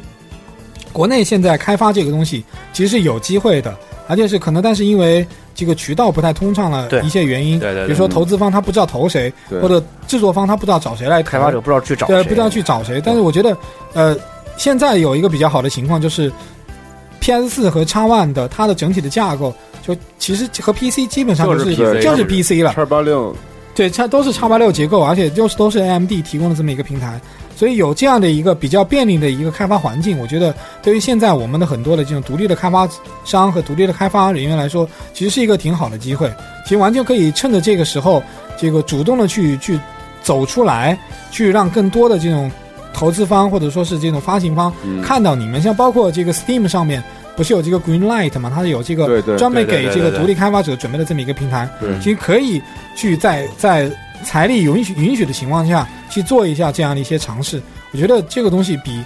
[SPEAKER 11] 国内现在开发这个东西其实是有机会的，而且是可能，但是因为这个渠道不太通畅了一些原因，
[SPEAKER 1] 对对对。
[SPEAKER 11] 比如说投资方他不知道投谁，或者制作方他不知道找谁来
[SPEAKER 12] 开发者不知道去找
[SPEAKER 11] 对，不知道去找谁。但是我觉得，呃，现在有一个比较好的情况就是，PS 四和 X One 的它的整体的架构，就其实和 PC 基本上
[SPEAKER 1] 就是
[SPEAKER 11] 就是 PC 了。
[SPEAKER 10] 叉八六，
[SPEAKER 11] 对，它都是叉八六结构，而且就是都是 AMD 提供的这么一个平台，所以有这样的一个比较便利的一个开发环境，我觉得对于现在我们的很多的这种独立的开发商和独立的开发人员来说，其实是一个挺好的机会。其实完全可以趁着这个时候，这个主动的去去走出来，去让更多的这种投资方或者说是这种发行方
[SPEAKER 10] 嗯
[SPEAKER 11] 看到你们，像包括这个 Steam 上面不是有这个 Green Light 嘛，它是有这个专门给这个独立开发者准备的这么一个平台，其实可以去在在财力允许允许的情况下去做一下这样的一些尝试。我觉得这个东西比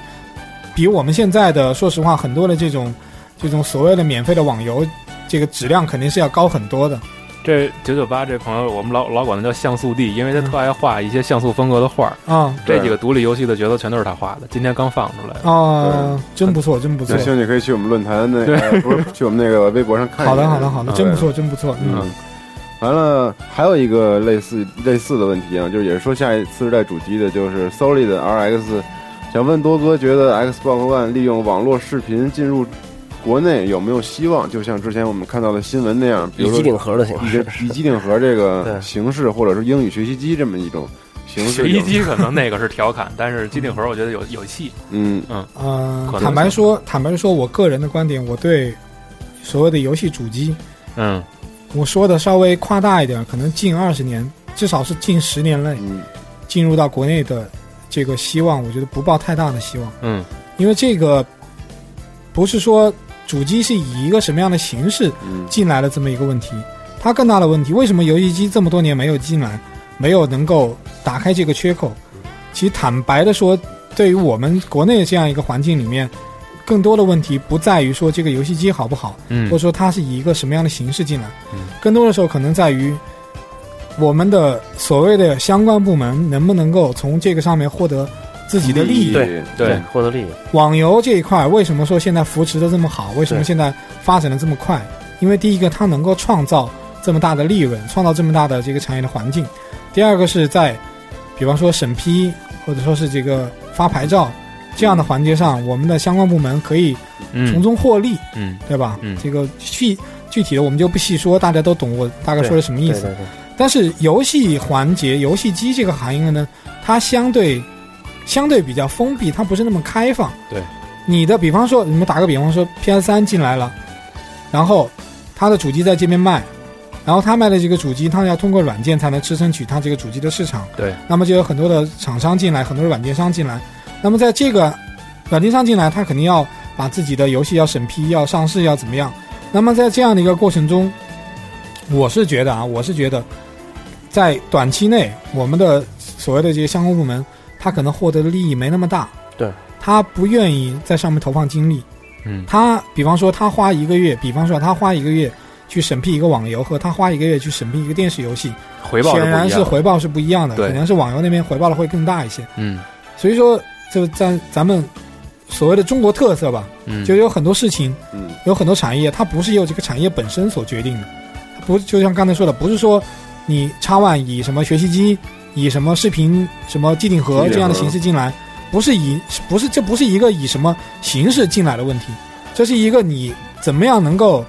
[SPEAKER 11] 比我们现在的说实话很多的这种这种所谓的免费的网游，这个质量肯定是要高很多的。
[SPEAKER 1] 这九九八这朋友，我们老老管他叫像素帝，因为他特爱画一些像素风格的画儿。
[SPEAKER 11] 啊
[SPEAKER 1] 这几个独立游戏的角色全都是他画的，今天刚放出来。
[SPEAKER 11] 啊，真不错，真不错
[SPEAKER 10] 有兴趣可以去我们论坛那不是去我们那个微博上看一下。
[SPEAKER 11] 好的，好的，好的，
[SPEAKER 10] 啊
[SPEAKER 11] 真不错，真不错。嗯，
[SPEAKER 10] 嗯，完了，还有一个类似类似的问题啊，就是也是说下一次世代主机的，就是 Solid RX，想问多哥，觉得 Xbox One 利用网络视频进入国内有没有希望？就像之前我们看到的新闻那样，比如说
[SPEAKER 12] 以机顶盒的形
[SPEAKER 10] 以
[SPEAKER 12] 式，
[SPEAKER 10] 以机顶盒这个 形式，或者是英语学习机这么一种形式有。
[SPEAKER 1] 学习机可能那个是调侃，但是机顶盒我觉得有 有戏。
[SPEAKER 10] 嗯
[SPEAKER 11] 呃
[SPEAKER 1] 可能，
[SPEAKER 11] 坦白说，坦白说，我个人的观点，我对所谓的游戏主机，
[SPEAKER 1] 嗯，
[SPEAKER 11] 我说的稍微夸大一点，可能近二十年，至少是近十年内
[SPEAKER 10] 嗯
[SPEAKER 11] 进入到国内的这个希望，我觉得不抱太大的希望。
[SPEAKER 1] 嗯，
[SPEAKER 11] 因为这个不是说主机是以一个什么样的形式
[SPEAKER 10] 嗯。
[SPEAKER 11] 进来的这么一个问题，它更大的问题，为什么游戏机这么多年没有进来，没有能够打开这个缺口？其实坦白的说，对于我们国内这样一个环境里面，更多的问题不在于说这个游戏机好不好，
[SPEAKER 1] 嗯。
[SPEAKER 11] 或者说它是以一个什么样的形式进来，
[SPEAKER 1] 嗯。
[SPEAKER 11] 更多的时候可能在于我们的所谓的相关部门能不能够从这个上面获得自己的利益？
[SPEAKER 12] 对
[SPEAKER 1] 对，
[SPEAKER 12] 获得利益。
[SPEAKER 11] 网游这一块为什么说现在扶持的这么好？为什么现在发展的这么快？因为第一个，它能够创造这么大的利润，创造这么大的这个产业的环境；第二个是在，比方说审批或者说是这个发牌照这样的环节上，我们的相关部门可以从
[SPEAKER 1] 嗯
[SPEAKER 11] 中获利，
[SPEAKER 1] 嗯
[SPEAKER 11] 对吧？
[SPEAKER 1] 嗯
[SPEAKER 11] 这个具具体的我们就不细说，大家都懂我大概说的什么意思。但是游戏环节、游戏机这个行业呢，它相对相对比较封闭，它不是那么开放。
[SPEAKER 1] 对，
[SPEAKER 11] 你的比方说，你们打个比方说，PS 三进来了，然后它的主机在这边卖，然后它卖的这个主机，它要通过软件才能支撑起它这个主机的市场。
[SPEAKER 1] 对，
[SPEAKER 11] 那么就有很多的厂商进来，很多的软件商进来。那么在这个软件商进来，他肯定要把自己的游戏要审批、要上市、要怎么样。那么在这样的一个过程中，我是觉得啊，我是觉得，在短期内，我们的所谓的这些相关部门，他可能获得的利益没那么大。
[SPEAKER 12] 对，
[SPEAKER 11] 他不愿意在上面投放精力。
[SPEAKER 1] 嗯
[SPEAKER 11] 他比方说，他花一个月，比方说他花一个月去审批一个网游，和他花一个月去审批一个电视游戏，
[SPEAKER 1] 回报
[SPEAKER 11] 显然是回报是不一样的。可能是网游那边回报的会更大一些。
[SPEAKER 1] 嗯
[SPEAKER 11] 所以说，就在咱们所谓的中国特色吧，
[SPEAKER 1] 嗯，
[SPEAKER 11] 就有很多事情，
[SPEAKER 10] 嗯，
[SPEAKER 11] 有很多产业，它不是由这个产业本身所决定的，不就像刚才说的，不是说你叉 One 以什么学习机、以什么视频、什么机顶盒这样的形式进来，不是以不是这不是一个以什么形式进来的问题，这是一个你怎么样能够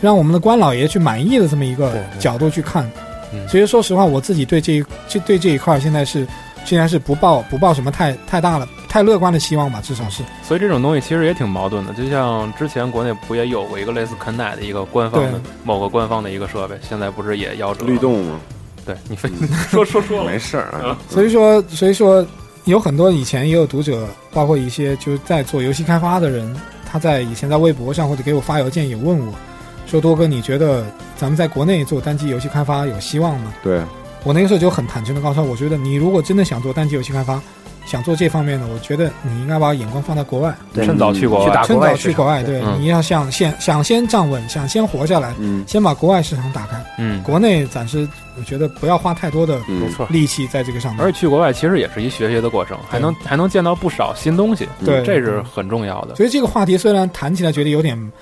[SPEAKER 11] 让我们的官老爷去满意的这么一个角度去看。
[SPEAKER 1] 嗯
[SPEAKER 11] 所以说实话，我自己对这一这对这一块现在是现在是不抱不抱什么太太大了太乐观的希望吧，至少是。
[SPEAKER 1] 所以这种东西其实也挺矛盾的，就像之前国内不也有过一个类似肯奶的一个官方的某个官方的一个设备，现在不是也夭折了？
[SPEAKER 10] 律动嘛，
[SPEAKER 1] 对你非 说说说了。
[SPEAKER 10] 没事儿啊，
[SPEAKER 11] 所以说，所以说有很多以前也有读者，包括一些就是在做游戏开发的人，他在以前在微博上或者给我发邮件也问我，说多哥，你觉得咱们在国内做单机游戏开发有希望吗？
[SPEAKER 10] 对，
[SPEAKER 11] 我那个时候就很坦诚的告诉他，我觉得你如果真的想做单机游戏开发，想做这方面的，我觉得你应该把眼光放在国外，
[SPEAKER 12] 对
[SPEAKER 1] 趁早去国外。
[SPEAKER 12] 打
[SPEAKER 11] 趁早去国外。对，
[SPEAKER 1] 嗯。
[SPEAKER 11] 你要想先想先站稳，想先活下来，
[SPEAKER 10] 嗯。
[SPEAKER 11] 先把国外市场打开。
[SPEAKER 1] 嗯，
[SPEAKER 11] 国内暂时我觉得不要花太多的力气在这个上面。
[SPEAKER 1] 而且去国外其实也是一学习的过程，还能还能见到不少新东西，
[SPEAKER 11] 对。
[SPEAKER 1] 这是很重要的。
[SPEAKER 11] 所以这个话题虽然谈起来觉得有点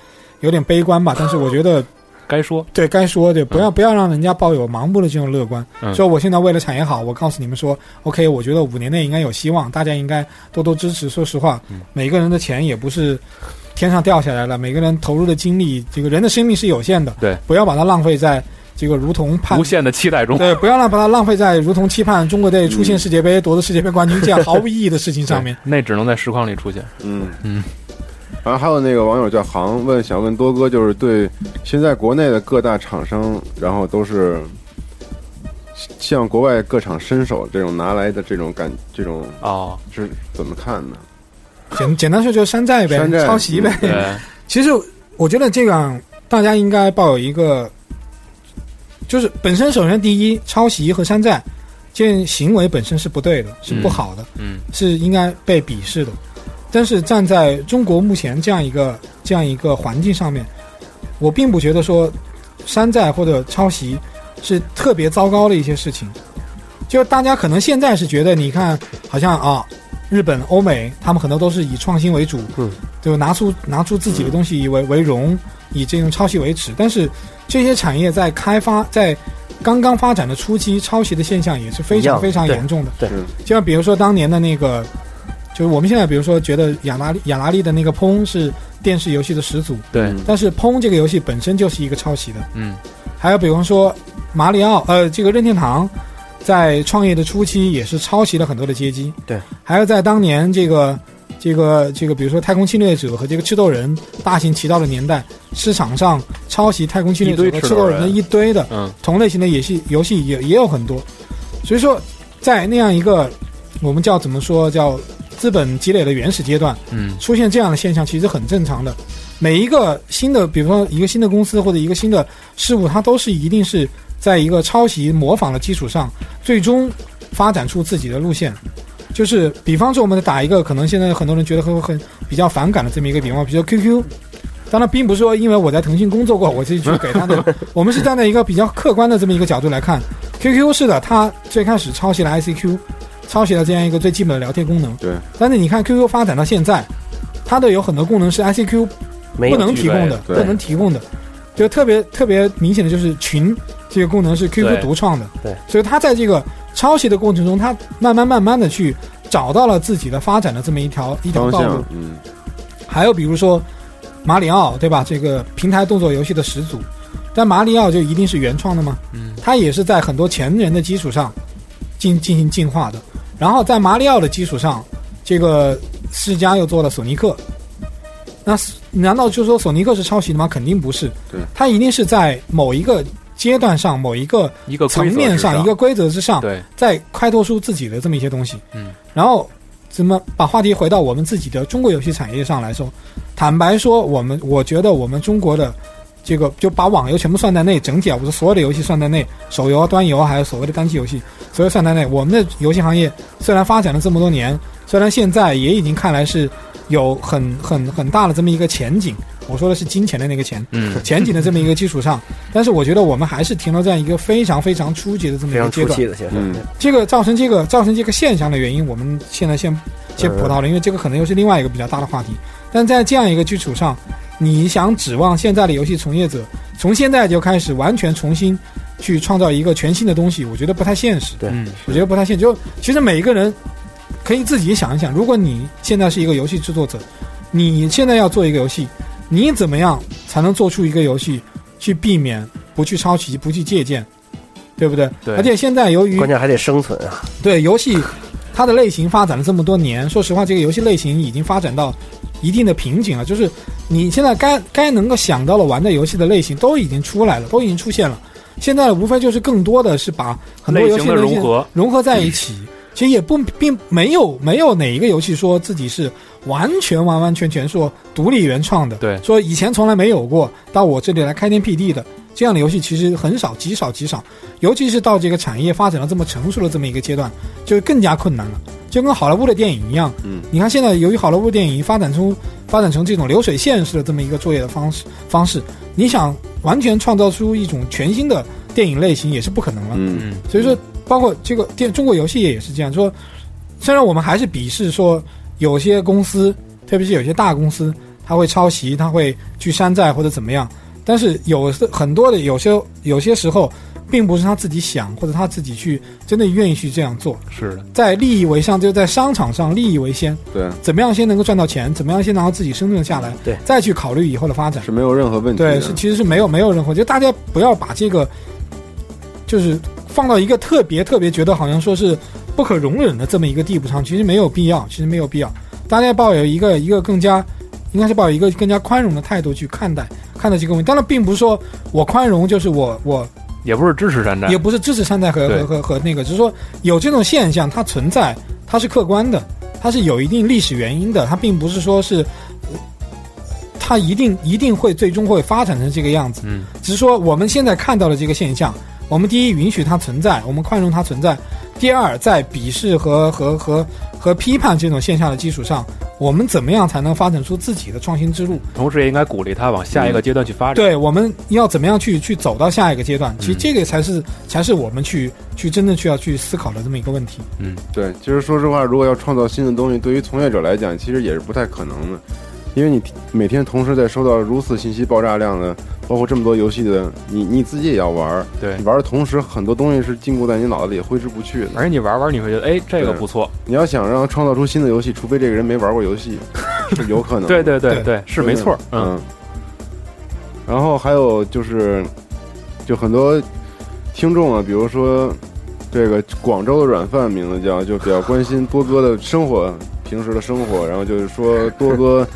[SPEAKER 11] 有点悲观吧，但是我觉得
[SPEAKER 1] 该说，
[SPEAKER 11] 对该说对，不要不要让人家抱有盲目的这种乐观。
[SPEAKER 1] 嗯
[SPEAKER 11] 说我现在为了产业好，我告诉你们说，OK，我觉得五年内应该有希望，大家应该多多支持。说实话，
[SPEAKER 1] 嗯
[SPEAKER 11] 每个人的钱也不是天上掉下来了，每个人投入的精力，这个人的生命是有限的，
[SPEAKER 1] 对，
[SPEAKER 11] 不要把它浪费在这个如同盼
[SPEAKER 1] 无限的期待中。
[SPEAKER 11] 对，不要让把它浪费在如同期盼中国队出现世界杯、夺得世界杯冠军这样毫无意义的事情上面。
[SPEAKER 1] 那只能在实况里出现。
[SPEAKER 10] 嗯
[SPEAKER 1] 嗯。
[SPEAKER 10] 然后还有那个网友叫航问，想问多哥，就是对现在国内的各大厂商，然后都是向国外各厂伸手这种拿来的这种感，这种
[SPEAKER 1] 哦，
[SPEAKER 10] 是怎么看呢？
[SPEAKER 11] 简简单说就是山寨呗
[SPEAKER 10] 山，寨
[SPEAKER 11] 抄袭呗。
[SPEAKER 1] 对，
[SPEAKER 11] 其实我觉得这样大家应该抱有一个，就是本身首先第一，抄袭和山寨这行为本身是不对的，是不好的，
[SPEAKER 1] 嗯
[SPEAKER 11] 是应该被鄙视的。但是站在中国目前这样一个这样一个环境上面，我并不觉得说山寨或者抄袭是特别糟糕的一些事情。就大家可能现在是觉得，你看好像啊，日本、欧美他们很多都是以创新为主，
[SPEAKER 12] 嗯，
[SPEAKER 11] 就拿出拿出自己的东西为为荣，以这种抄袭为耻。但是这些产业在开发在刚刚发展的初期，抄袭的现象也是非常非常严重的。
[SPEAKER 12] 对
[SPEAKER 11] 就像比如说当年的那个，就是我们现在比如说觉得雅拉利雅拉利的那个砰是电视游戏的始祖，
[SPEAKER 1] 对，
[SPEAKER 10] 嗯
[SPEAKER 11] 但是砰这个游戏本身就是一个抄袭的。
[SPEAKER 1] 嗯
[SPEAKER 11] 还有比方说马里奥，呃，这个任天堂在创业的初期也是抄袭了很多的街机。
[SPEAKER 12] 对，
[SPEAKER 11] 还有在当年这个这个这个，比如说《太空侵略者》和这个《赤豆人》大行其道的年代，市场上抄袭《太空侵略者》和《赤豆人》的一堆的
[SPEAKER 1] 嗯
[SPEAKER 11] 同类型的游戏游戏也也有很多。所以说，在那样一个我们叫怎么说叫资本积累的原始阶段，
[SPEAKER 1] 嗯
[SPEAKER 11] 出现这样的现象其实很正常的。每一个新的，比如说一个新的公司或者一个新的事物，它都是一定是在一个抄袭模仿的基础上，最终发展出自己的路线。就是比方说，我们打一个可能现在很多人觉得很很比较反感的这么一个比方，比如说 QQ。当然，并不是说因为我在腾讯工作过，我就去给他的。我们是站在一个比较客观的这么一个角度来看，QQ 是的，它最开始抄袭了 ICQ，抄袭了这样一个最基本的聊天功能。
[SPEAKER 10] 对，
[SPEAKER 11] 但是你看 QQ 发展到现在，它的有很多功能是 ICQ 不能提供的，不能提供的，就特别特别明显的就是群这个功能是 QQ 独创的，
[SPEAKER 12] 对，
[SPEAKER 11] 所以它在这个抄袭的过程中，它慢慢慢慢的去找到了自己的发展的这么一条一条道路。，
[SPEAKER 10] 嗯，
[SPEAKER 11] 还有比如说马里奥，对吧？这个平台动作游戏的始祖，但马里奥就一定是原创的吗？
[SPEAKER 1] 嗯，
[SPEAKER 11] 它也是在很多前人的基础上进进行进化的。然后在马里奥的基础上，这个世嘉又做了索尼克。那难道就说索尼克是抄袭的吗？肯定不是。
[SPEAKER 10] 对，
[SPEAKER 11] 它一定是在某一个阶段上、某一个
[SPEAKER 1] 一个
[SPEAKER 11] 层面上、一个规则之上，
[SPEAKER 1] 对，
[SPEAKER 11] 再开拓出自己的这么一些东西。
[SPEAKER 1] 嗯，
[SPEAKER 11] 然后怎么把话题回到我们自己的中国游戏产业上来说？坦白说，我们我觉得我们中国的这个就把网游全部算在内，整体啊，不是所有的游戏算在内，手游、端游还有所谓的单机游戏，所有算在内。我们的游戏行业虽然发展了这么多年，虽然现在也已经看来是有很很 很大的这么一个前景，我说的是金钱的那个钱，
[SPEAKER 1] 嗯，
[SPEAKER 11] 前景的这么一个基础上，但是我觉得我们还是停留在一个非常非常初级的这么一个阶段。这个造成这个造成这个现象的原因，我们现在先先不讨论，因为这个可能又是另外一个比较大的话题。但在这样一个基础上，你想指望现在的游戏从业者从现在就开始完全重新去创造一个全新的东西，我觉得不太现实。
[SPEAKER 12] 对
[SPEAKER 1] 嗯
[SPEAKER 11] 我觉得不太现实。就其实每一个人可以自己想一想，如果你现在是一个游戏制作者，你现在要做一个游戏，你怎么样才能做出一个游戏去避免不去抄袭、不去借鉴，对不对？
[SPEAKER 1] 对
[SPEAKER 11] 而且现在由于
[SPEAKER 12] 关键还得生存啊。
[SPEAKER 11] 对游戏，它的类型发展了这么多年，说实话，这个游戏类型已经发展到一定的瓶颈了。就是你现在该该能够想到的玩的游戏的类型都已经出来了，都已经出现了。现在无非就是更多的是把很多游戏类型
[SPEAKER 1] 融合，
[SPEAKER 11] 融合在一起。其实也不并没有没有哪一个游戏说自己是完全完完全全说独立原创的，
[SPEAKER 1] 对
[SPEAKER 11] 说以前从来没有过，到我这里来开天辟地的这样的游戏其实很少，极少极少。尤其是到这个产业发展到这么成熟的这么一个阶段，就更加困难了。就跟好莱坞的电影一样，
[SPEAKER 10] 嗯，
[SPEAKER 11] 你看现在由于好莱坞电影发展出发展成这种流水线式的这么一个作业的方式方式，你想完全创造出一种全新的电影类型也是不可能了。
[SPEAKER 10] 嗯
[SPEAKER 1] 嗯
[SPEAKER 11] 所以说，包括这个电中国游戏业也是这样说。虽然我们还是鄙视说有些公司，特别是有些大公司，它会抄袭，它会去山寨或者怎么样，但是有的很多的有些有些时候，并不是他自己想或者他自己去真的愿意去这样做，
[SPEAKER 1] 是的，
[SPEAKER 11] 在利益为上，就在商场上利益为先，
[SPEAKER 10] 对，
[SPEAKER 11] 怎么样先能够赚到钱，怎么样先能够自己生存下来，
[SPEAKER 12] 对
[SPEAKER 11] 再去考虑以后的发展。
[SPEAKER 10] 是没有任何问题的。
[SPEAKER 11] 对，是其实是没有没有任何，就大家不要把这个就是放到一个特别特别觉得好像说是不可容忍的这么一个地步上，其实没有必要，其实没有必要。大家抱有一个一个更加，应该是抱一个更加宽容的态度去看待看待这个问题。当然，并不是说我宽容就是我我
[SPEAKER 1] 也不是支持山寨，
[SPEAKER 11] 也不是支持山寨和和和和那个，只是说有这种现象，它存在，它是客观的，它是有一定历史原因的，它并不是说是，呃它一定一定会最终会发展成这个样子。
[SPEAKER 1] 嗯，
[SPEAKER 11] 只是说我们现在看到的这个现象，我们第一允许它存在，我们宽容它存在；第二，在鄙视和和和和批判这种现象的基础上，我们怎么样才能发展出自己的创新之路？
[SPEAKER 1] 同时也应该鼓励他往下一个阶段去发展。
[SPEAKER 11] 对，我们要怎么样去去走到下一个阶段？其实
[SPEAKER 1] 嗯
[SPEAKER 11] 这个才是才是我们去去真正需要去思考的这么一个问题。
[SPEAKER 1] 嗯，
[SPEAKER 10] 对，其实说实话，如果要创造新的东西，对于从业者来讲，其实也是不太可能的，因为你每天同时在收到如此信息爆炸量的，包括这么多游戏的，你你自己也要玩儿，
[SPEAKER 1] 对
[SPEAKER 10] 你，玩的同时，很多东西是禁锢在你脑子里挥之不去的。
[SPEAKER 1] 而且你玩玩你会觉得，哎，这个不错。
[SPEAKER 10] 你要想让创造出新的游戏，除非这个人没玩过游戏，是有可能。
[SPEAKER 1] 对对对
[SPEAKER 11] 对
[SPEAKER 1] 对，是没错。嗯，
[SPEAKER 10] 嗯。然后还有就是，就很多听众啊，比如说这个广州的软饭名字叫，就比较关心多哥的生活，平时的生活。然后就是说多哥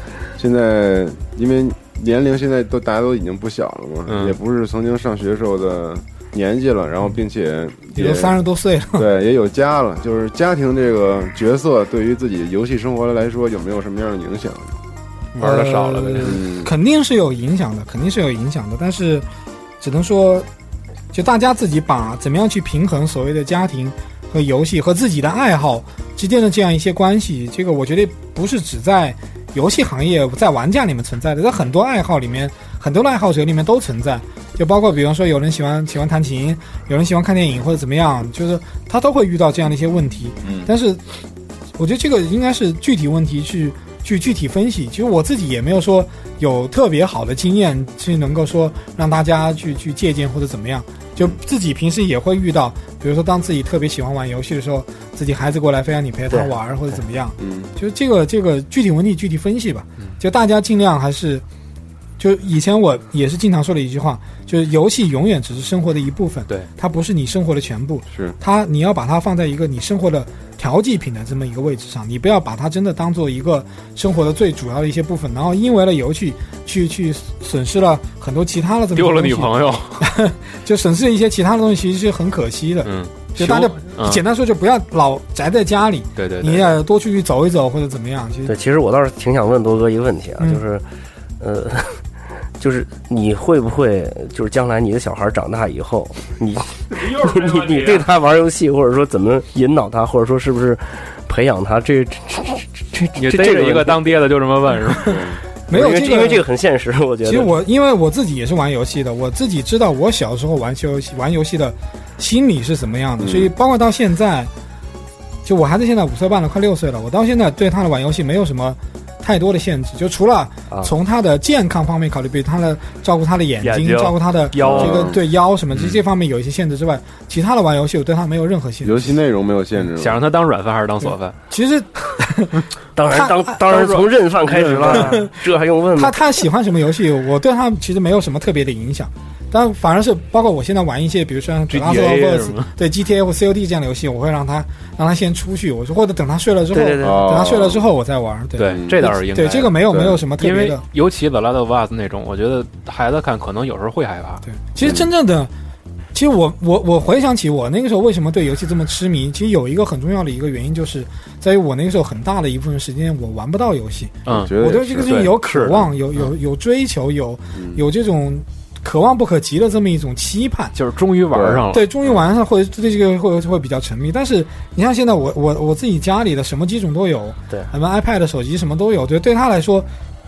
[SPEAKER 10] 现在因为年龄现在都大家都已经不小了嘛，
[SPEAKER 1] 嗯
[SPEAKER 10] 也不是曾经上学时候的年纪了，然后并且
[SPEAKER 11] 也都三十多岁了，
[SPEAKER 10] 对，也有家了。就是家庭这个角色对于自己游戏生活来说有没有什么样的影响？
[SPEAKER 1] 玩的少了呗。
[SPEAKER 11] 呃
[SPEAKER 10] 嗯，
[SPEAKER 11] 肯定是有影响的，肯定是有影响的。但是，只能说，就大家自己把怎么样去平衡所谓的家庭和游戏和自己的爱好之间的这样一些关系，这个我觉得不是只在游戏行业在玩家里面存在的，在很多爱好里面、很多的爱好者里面都存在。就包括比方说有人喜欢喜欢弹琴，有人喜欢看电影或者怎么样，就是他都会遇到这样的一些问题。
[SPEAKER 10] 嗯
[SPEAKER 11] 但是我觉得这个应该是具体问题去去具体分析。其实我自己也没有说有特别好的经验，去能够说让大家去去借鉴或者怎么样。就自己平时也会遇到，比如说当自己特别喜欢玩游戏的时候，自己孩子过来非让你陪他玩儿或者怎么样，
[SPEAKER 10] 嗯。
[SPEAKER 11] 就是这个这个具体问题具体分析吧。就大家尽量还是，就以前我也是经常说的一句话，就是游戏永远只是生活的一部分，
[SPEAKER 1] 对，
[SPEAKER 11] 它不是你生活的全部。
[SPEAKER 10] 是。
[SPEAKER 11] 它你要把它放在一个你生活的调剂品的这么一个位置上，你不要把它真的当做一个生活的最主要的一些部分，然后因为了游戏去去损失了很多其他的这么
[SPEAKER 1] 丢了女朋友，
[SPEAKER 11] 就损失了一些其他的东西，其实是很可惜的。
[SPEAKER 1] 嗯，
[SPEAKER 11] 就大家
[SPEAKER 1] 嗯
[SPEAKER 11] 简单说，就不要老宅在家里，
[SPEAKER 1] 对对对，
[SPEAKER 11] 你也多出去走一走或者怎么样。其实
[SPEAKER 12] 对，其实我倒是挺想问多哥一个问题啊，
[SPEAKER 11] 嗯
[SPEAKER 12] 就是，呃，就是你会不会就是将来你的小孩长大以后，你 你 你对他玩游戏，或者说怎么引导他，或者说是不是培养他，这这这
[SPEAKER 1] 这
[SPEAKER 12] 这
[SPEAKER 1] 逮着一个当爹的就这么问是吧？
[SPEAKER 12] 因为
[SPEAKER 11] 没有这个，
[SPEAKER 12] 因为这个很现实，我觉得。
[SPEAKER 11] 其实我因为我自己也是玩游戏的，我自己知道我小时候玩游戏玩游戏的心理是什么样的，
[SPEAKER 10] 嗯
[SPEAKER 11] 所以包括到现在，就我孩子现在五岁半了，快六岁了，我到现在对他的玩游戏没有什么太多的限制，就除了
[SPEAKER 12] 啊
[SPEAKER 11] 从他的健康方面考虑，比如他的照顾他的眼睛，
[SPEAKER 1] 眼
[SPEAKER 11] 照顾他的
[SPEAKER 1] 腰
[SPEAKER 11] 这个对腰什么，
[SPEAKER 10] 嗯
[SPEAKER 11] 这这方面有一些限制之外，其他的玩游戏我对他没有任何限制。
[SPEAKER 10] 游戏内容没有限制？
[SPEAKER 1] 想让他当软饭还是当锁饭？
[SPEAKER 11] 其实
[SPEAKER 12] 当然当当然从认饭开始了，这还用问吗？
[SPEAKER 11] 他他喜欢什么游戏，我对他其实没有什么特别的影响，但反而是包括我现在玩一些，比如说像《The Last of 对 GTA 或 COD 这样的游戏，我会让他让他先出去，我说或者等他睡了之后，
[SPEAKER 12] 对对对，
[SPEAKER 10] 哦
[SPEAKER 11] 等他睡了之后我再玩。对
[SPEAKER 1] 对，这倒是应该
[SPEAKER 11] 对，这个没有没有什么特别的。
[SPEAKER 1] 尤其 The Last of Us 那种，我觉得孩子看可能有时候会害怕。
[SPEAKER 11] 对，其实真正的，其实我我我回想起我那个时候为什么对游戏这么痴迷，其实有一个很重要的一个原因，就是在于我那个时候很大的一部分时间我玩不到游戏，
[SPEAKER 1] 嗯，
[SPEAKER 10] 觉得
[SPEAKER 11] 我对这个事情有渴望，有有有追求，有
[SPEAKER 10] 嗯
[SPEAKER 11] 有这种可望不可及的这么一种期盼。
[SPEAKER 1] 就是终于玩上了。
[SPEAKER 11] 对，终于玩上，或者对这个会会比较沉迷。但是你像现在我我我自己家里的什么机种都有，
[SPEAKER 12] 对
[SPEAKER 11] 什么 iPad、手机什么都有，对，对他来说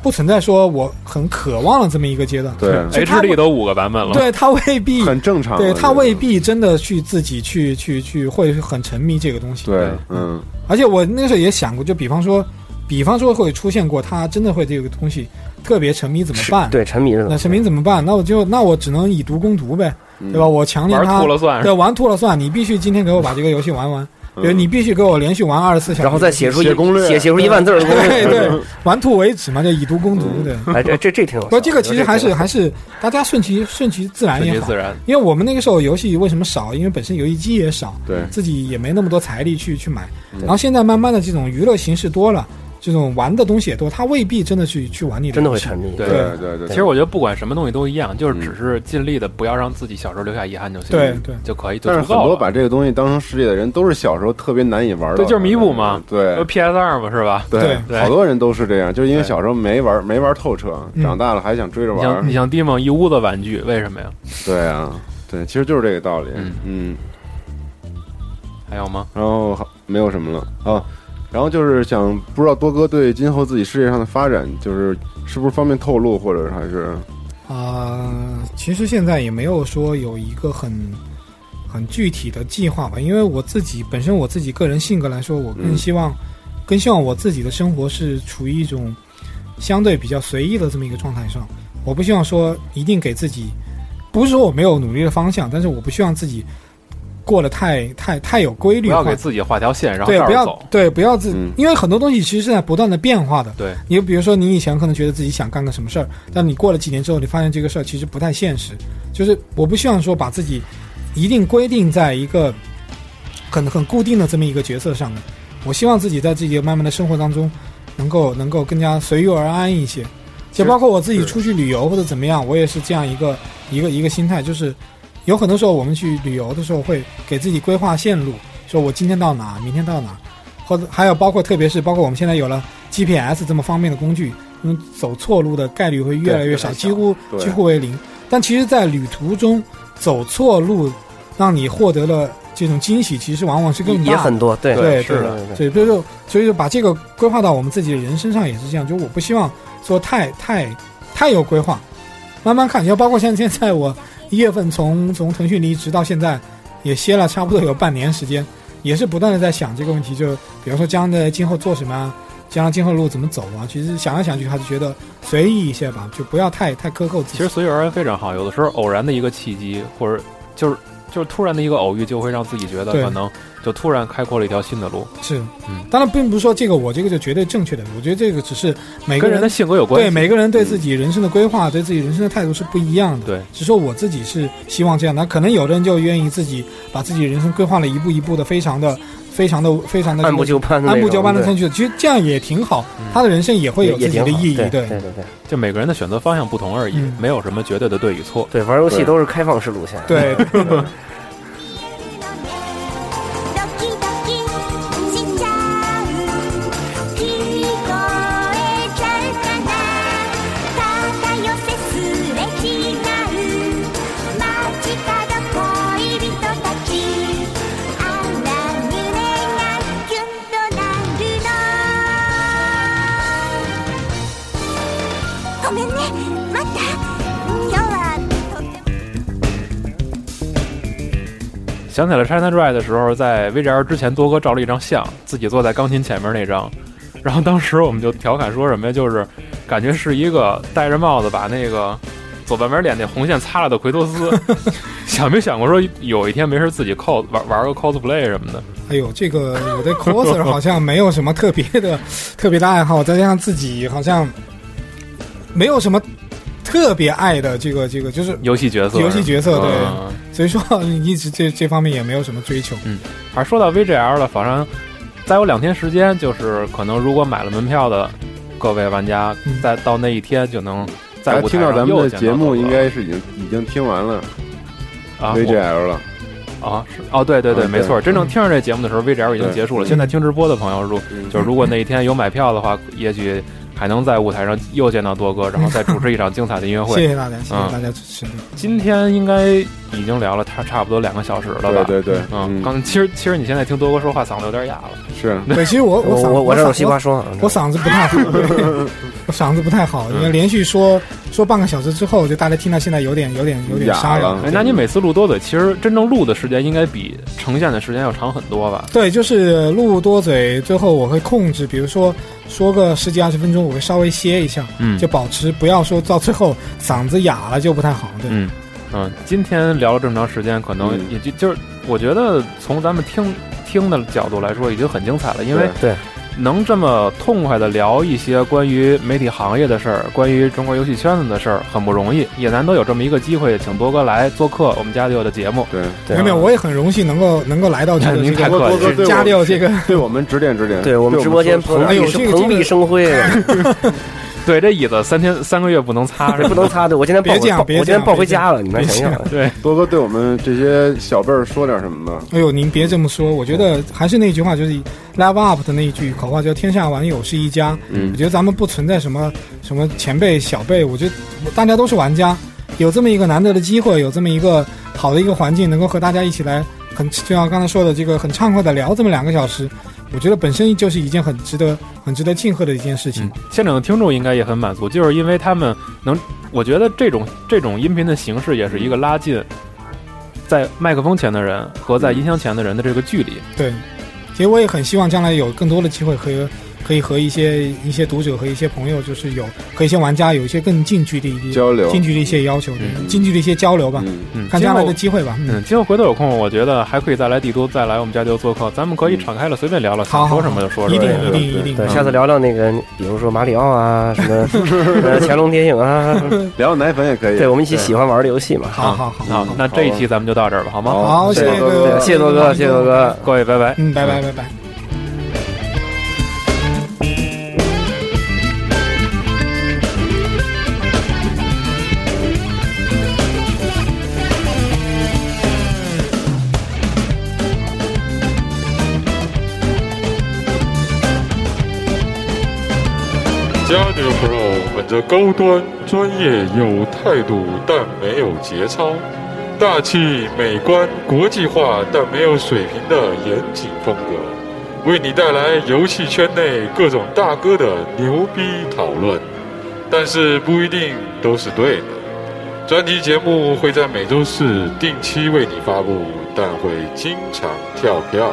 [SPEAKER 11] 不存在说我很渴望的这么一个阶段。
[SPEAKER 10] 对
[SPEAKER 1] HD 都五个版本了。
[SPEAKER 11] 对他未必，
[SPEAKER 10] 很正常。
[SPEAKER 11] 对他未必真的去自己去去去会很沉迷这个东西。
[SPEAKER 10] 对，嗯，
[SPEAKER 11] 而且我那个时候也想过，就比方说，比方说会出现过他真的会这个东西特别沉迷怎么办？
[SPEAKER 12] 对沉迷是
[SPEAKER 11] 那沉迷怎么办？那我就那我只能以毒攻毒呗，
[SPEAKER 10] 嗯
[SPEAKER 11] 对吧？我强令
[SPEAKER 1] 玩
[SPEAKER 11] 他
[SPEAKER 1] 吐了算
[SPEAKER 11] 对，玩吐了算，你必须今天给我把这个游戏玩完，对，你必须给我连续玩二十四小时，
[SPEAKER 12] 然后再写出一
[SPEAKER 10] 写攻略
[SPEAKER 12] 写写出一万字儿的攻
[SPEAKER 11] 对
[SPEAKER 12] 略。
[SPEAKER 11] 对，玩吐为止嘛，就以毒攻毒，对。
[SPEAKER 12] 哎，这这这挺好。
[SPEAKER 11] 不过这个其实还是还
[SPEAKER 12] 是
[SPEAKER 11] 是大家顺其顺其自然也好。因为我们那个时候游戏为什么少？因为本身游戏机也少，
[SPEAKER 10] 对，
[SPEAKER 11] 自己也没那么多财力去去买。
[SPEAKER 10] 嗯
[SPEAKER 11] 然后现在慢慢的这种娱乐形式多了，这种玩的东西也多，他未必真的去去玩你的
[SPEAKER 12] 真的会沉迷。
[SPEAKER 1] 对
[SPEAKER 10] 对对对。
[SPEAKER 1] 其实我觉得不管什么东西都一样，就是
[SPEAKER 10] 嗯
[SPEAKER 1] 只是尽力的不要让自己小时候留下遗憾就行。
[SPEAKER 11] 对对
[SPEAKER 1] 就可以，就
[SPEAKER 10] 但是。很多把这个东西当成世界的人，都是小时候特别难以玩的。
[SPEAKER 1] 对就是弥补嘛
[SPEAKER 10] 对
[SPEAKER 1] PS 二嘛，是吧？
[SPEAKER 10] 对
[SPEAKER 1] 对
[SPEAKER 10] 好多人都是这样，就是因为小时候没玩没玩透彻，
[SPEAKER 11] 嗯
[SPEAKER 10] 长大了还想追着玩
[SPEAKER 1] 你像。你像 d 梦一屋子玩具，为什么呀？
[SPEAKER 10] 对啊，对，其实就是这个道理。
[SPEAKER 1] 嗯
[SPEAKER 10] 嗯，
[SPEAKER 1] 还有吗？
[SPEAKER 10] 然后好没有什么了啊。然后就是想不知道多哥对今后自己事业上的发展，就是是不是方便透露，或者还是
[SPEAKER 11] 啊、其实现在也没有说有一个很很具体的计划吧，因为我自己本身我自己个人性格来说，我更希望、更希望我自己的生活是处于一种相对比较随意的这么一个状态上。我不希望说一定给自己，不是说我没有努力的方向，但是我不希望自己过得太太太有规律化
[SPEAKER 1] 不要，给自己画条线，然后
[SPEAKER 11] 对，不要。对，不要自，
[SPEAKER 10] 嗯
[SPEAKER 11] 因为很多东西其实是在不断的变化的。
[SPEAKER 1] 对，
[SPEAKER 11] 你比如说，你以前可能觉得自己想干个什么事儿，但你过了几年之后，你发现这个事儿其实不太现实。就是我不希望说把自己一定规定在一个很很固定的这么一个角色上面。我希望自己在自己慢慢的生活当中，能够能够更加随遇而安一些。就包括我自己出去旅游或者怎么样，我也是这样一个一个一个心态，就是有很多时候我们去旅游的时候会给自己规划线路，说我今天到哪，明天到哪，或者还有包括特别是包括我们现在有了 GPS 这么方便的工具，嗯，走错路的概率会越来越少，几乎几乎为零。但其实，在旅途中走错路，让你获得了这种惊喜，其实往往是更大的
[SPEAKER 12] 也很多，对
[SPEAKER 11] 对
[SPEAKER 1] 是的
[SPEAKER 11] 对，所以说所以说把这个规划到我们自己的人身上也是这样，就我不希望说太太太有规划，慢慢看。你要包括像现在我一月份从从腾讯离职到现在，也歇了差不多有半年时间，也是不断的在想这个问题，就比如说将来今后做什么啊，将来今后路怎么走啊。其实想来想去，还是觉得随意一些吧，就不要太太苛刻自己。
[SPEAKER 1] 其实随遇而安非常好，有的时候偶然的一个契机，或者就是就是突然的一个偶遇，就会让自己觉得可能就突然开阔了一条新的路，
[SPEAKER 11] 是，
[SPEAKER 1] 嗯。
[SPEAKER 11] 当然并不是说这个我这个就绝对正确的，我觉得这个只是每个人
[SPEAKER 1] 人的性格有关系。
[SPEAKER 11] 对每个人对自己人生的规划、对自己人生的态度是不一样的。
[SPEAKER 1] 对，
[SPEAKER 11] 只是说我自己是希望这样那，可能有的人就愿意自己把自己人生规划了一步一步的，非常的、非常的、非常的
[SPEAKER 12] 按部就班的
[SPEAKER 11] 按部就班的
[SPEAKER 12] 对
[SPEAKER 11] 上去。其实这样也挺好，他的人生也会有自己的意义。
[SPEAKER 12] 对
[SPEAKER 11] 对
[SPEAKER 12] 对对对
[SPEAKER 1] 就每个人的选择方向不同而已，
[SPEAKER 11] 嗯
[SPEAKER 1] 没有什么绝对的对与错。
[SPEAKER 12] 对，玩游戏都是开放式路线。
[SPEAKER 11] 对。
[SPEAKER 1] 想起来 China Joy 的时候，在 VGR 之前，多哥照了一张相，自己坐在钢琴前面那张。然后当时我们就调侃说什么呀？就是感觉是一个戴着帽子把那个左半边脸那红线擦了的奎托斯。想没想过说有一天没事自己 cos 玩玩个 cosplay 什么的？
[SPEAKER 11] 哎呦，这个我对 coser 好像没有什么特别的、特别的爱好，再加上自己好像没有什么特别爱的这个这个，就是
[SPEAKER 1] 游戏角色，
[SPEAKER 11] 游戏角色对，
[SPEAKER 1] 嗯。
[SPEAKER 11] 所以说一直这这方面也没有什么追求。
[SPEAKER 1] 嗯，而说到 VGL 了，反正再有两天时间，就是可能如果买了门票的各位玩家，
[SPEAKER 11] 嗯。
[SPEAKER 1] 在到那一天就能在舞台
[SPEAKER 10] 听到咱们的节目，应该是已经已经听完了
[SPEAKER 1] 啊
[SPEAKER 10] VGL 了。
[SPEAKER 1] 啊，是哦，对对对，
[SPEAKER 10] 嗯
[SPEAKER 1] 没错，真正听着这节目的时候，VGL 已经结束了。
[SPEAKER 10] 嗯
[SPEAKER 1] 现在听直播的朋友，如
[SPEAKER 10] 嗯。
[SPEAKER 1] 就是如果那一天有买票的话，也许还能在舞台上又见到多哥，然后再主持一场精彩的音乐会。
[SPEAKER 11] 谢谢大家，谢谢
[SPEAKER 1] 嗯
[SPEAKER 11] 大家支持。
[SPEAKER 1] 今天应该已经聊了差差不多两个小时了吧？
[SPEAKER 10] 对对对
[SPEAKER 1] 嗯，刚其实其实你现在听多哥说话，嗓子有点哑了。
[SPEAKER 10] 是，
[SPEAKER 11] 对，其实我
[SPEAKER 12] 我
[SPEAKER 11] 嗓
[SPEAKER 12] 我我这有
[SPEAKER 11] 嗓
[SPEAKER 12] 西瓜霜，
[SPEAKER 11] 我嗓子不太好，我嗓子不太好，因为连续说说半个小时之后，就大家听到现在有点有点有点沙哑。
[SPEAKER 1] 哎，那你每次录多嘴，其实真正录的时间应该比呈现的时间要长很多吧？
[SPEAKER 11] 对，就是录多嘴，最后我会控制，比如说说个十几二十分钟，我会稍微歇一下，
[SPEAKER 1] 嗯。
[SPEAKER 11] 就保持不要说到最后嗓子哑了就不太好。对，
[SPEAKER 1] 嗯。嗯，今天聊了这么长时间，可能
[SPEAKER 10] 嗯。
[SPEAKER 1] 也就就是我觉得从咱们听听的角度来说，已经很精彩了，因为
[SPEAKER 12] 对
[SPEAKER 1] 能这么痛快的聊一些关于媒体行业的事儿，关于中国游戏圈子的事儿，很不容易，也难得有这么一个机会，请多哥来做客我们家里有的节目。
[SPEAKER 10] 对，
[SPEAKER 11] 没有没有，我也很荣幸能够能够来到这个
[SPEAKER 1] 您
[SPEAKER 11] 这个
[SPEAKER 1] 太客气了
[SPEAKER 10] 对我
[SPEAKER 11] 家里有这个
[SPEAKER 10] 对我们指点指点，
[SPEAKER 12] 对我们直播间
[SPEAKER 10] 说
[SPEAKER 12] 蓬
[SPEAKER 11] 哎呦
[SPEAKER 12] 荜生辉，
[SPEAKER 1] 对，这椅子三天三个月不能擦，
[SPEAKER 12] 这不能擦的。我今天抱
[SPEAKER 11] 别这样别这样
[SPEAKER 12] 我今天抱回家了，你们
[SPEAKER 11] 别这样
[SPEAKER 12] 想想。
[SPEAKER 1] 对，
[SPEAKER 10] 多哥对我们这些小辈儿说点什么吧？
[SPEAKER 11] 哎呦，您别这么说，我觉得还是那句话，就是 “live up” 的那一句口号，叫“天下网友是一家”。
[SPEAKER 10] 嗯
[SPEAKER 11] 我觉得咱们不存在什么什么前辈小辈，我觉得大家都是玩家，有这么一个难得的机会，有这么一个好的一个环境，能够和大家一起来很就像刚才说的这个很畅快的聊这么两个小时，我觉得本身就是一件很值得很值得庆贺的一件事情。
[SPEAKER 1] 嗯，现场的听众应该也很满足，就是因为他们能，我觉得这种这种音频的形式也是一个拉近在麦克风前的人和在音箱前的人的这个距离。
[SPEAKER 11] 对，其实我也很希望将来有更多的机会和可以和一些一些读者和一些朋友，就是有和一些玩家有一些更近距离的
[SPEAKER 10] 交流
[SPEAKER 11] 近距离一些要求，对
[SPEAKER 1] 嗯
[SPEAKER 11] 近距离一些交流吧，
[SPEAKER 10] 嗯
[SPEAKER 1] 嗯，
[SPEAKER 11] 看将来的机会吧。嗯，
[SPEAKER 1] 嗯，今后回头有空，我觉得还可以再来帝都，再来我们家就做客，咱们可以敞开了随便聊聊，想说什么就说什么。
[SPEAKER 11] 一定一定一定。
[SPEAKER 12] 对，下次聊聊那个，比如说马里奥啊，什么 呃乾隆谍影啊，
[SPEAKER 10] 聊奶粉也可以。
[SPEAKER 12] 对我们一起喜欢玩的游戏嘛。
[SPEAKER 11] 好好好，
[SPEAKER 1] 好，那这一期咱们就到这儿吧，好吗？
[SPEAKER 11] 好，谢谢
[SPEAKER 10] 谢谢多
[SPEAKER 11] 各位
[SPEAKER 10] 哥
[SPEAKER 12] 谢谢多哥，谢谢多哥。
[SPEAKER 1] 各位拜拜。
[SPEAKER 11] 嗯，拜拜拜拜。
[SPEAKER 2] 本着高端、专业、有态度，但没有节操；大气、美观、国际化，但没有水平的严谨风格，为你带来游戏圈内各种大哥的牛逼讨论，但是不一定都是对的。专题节目会在每周四定期为你发布，但会经常跳票。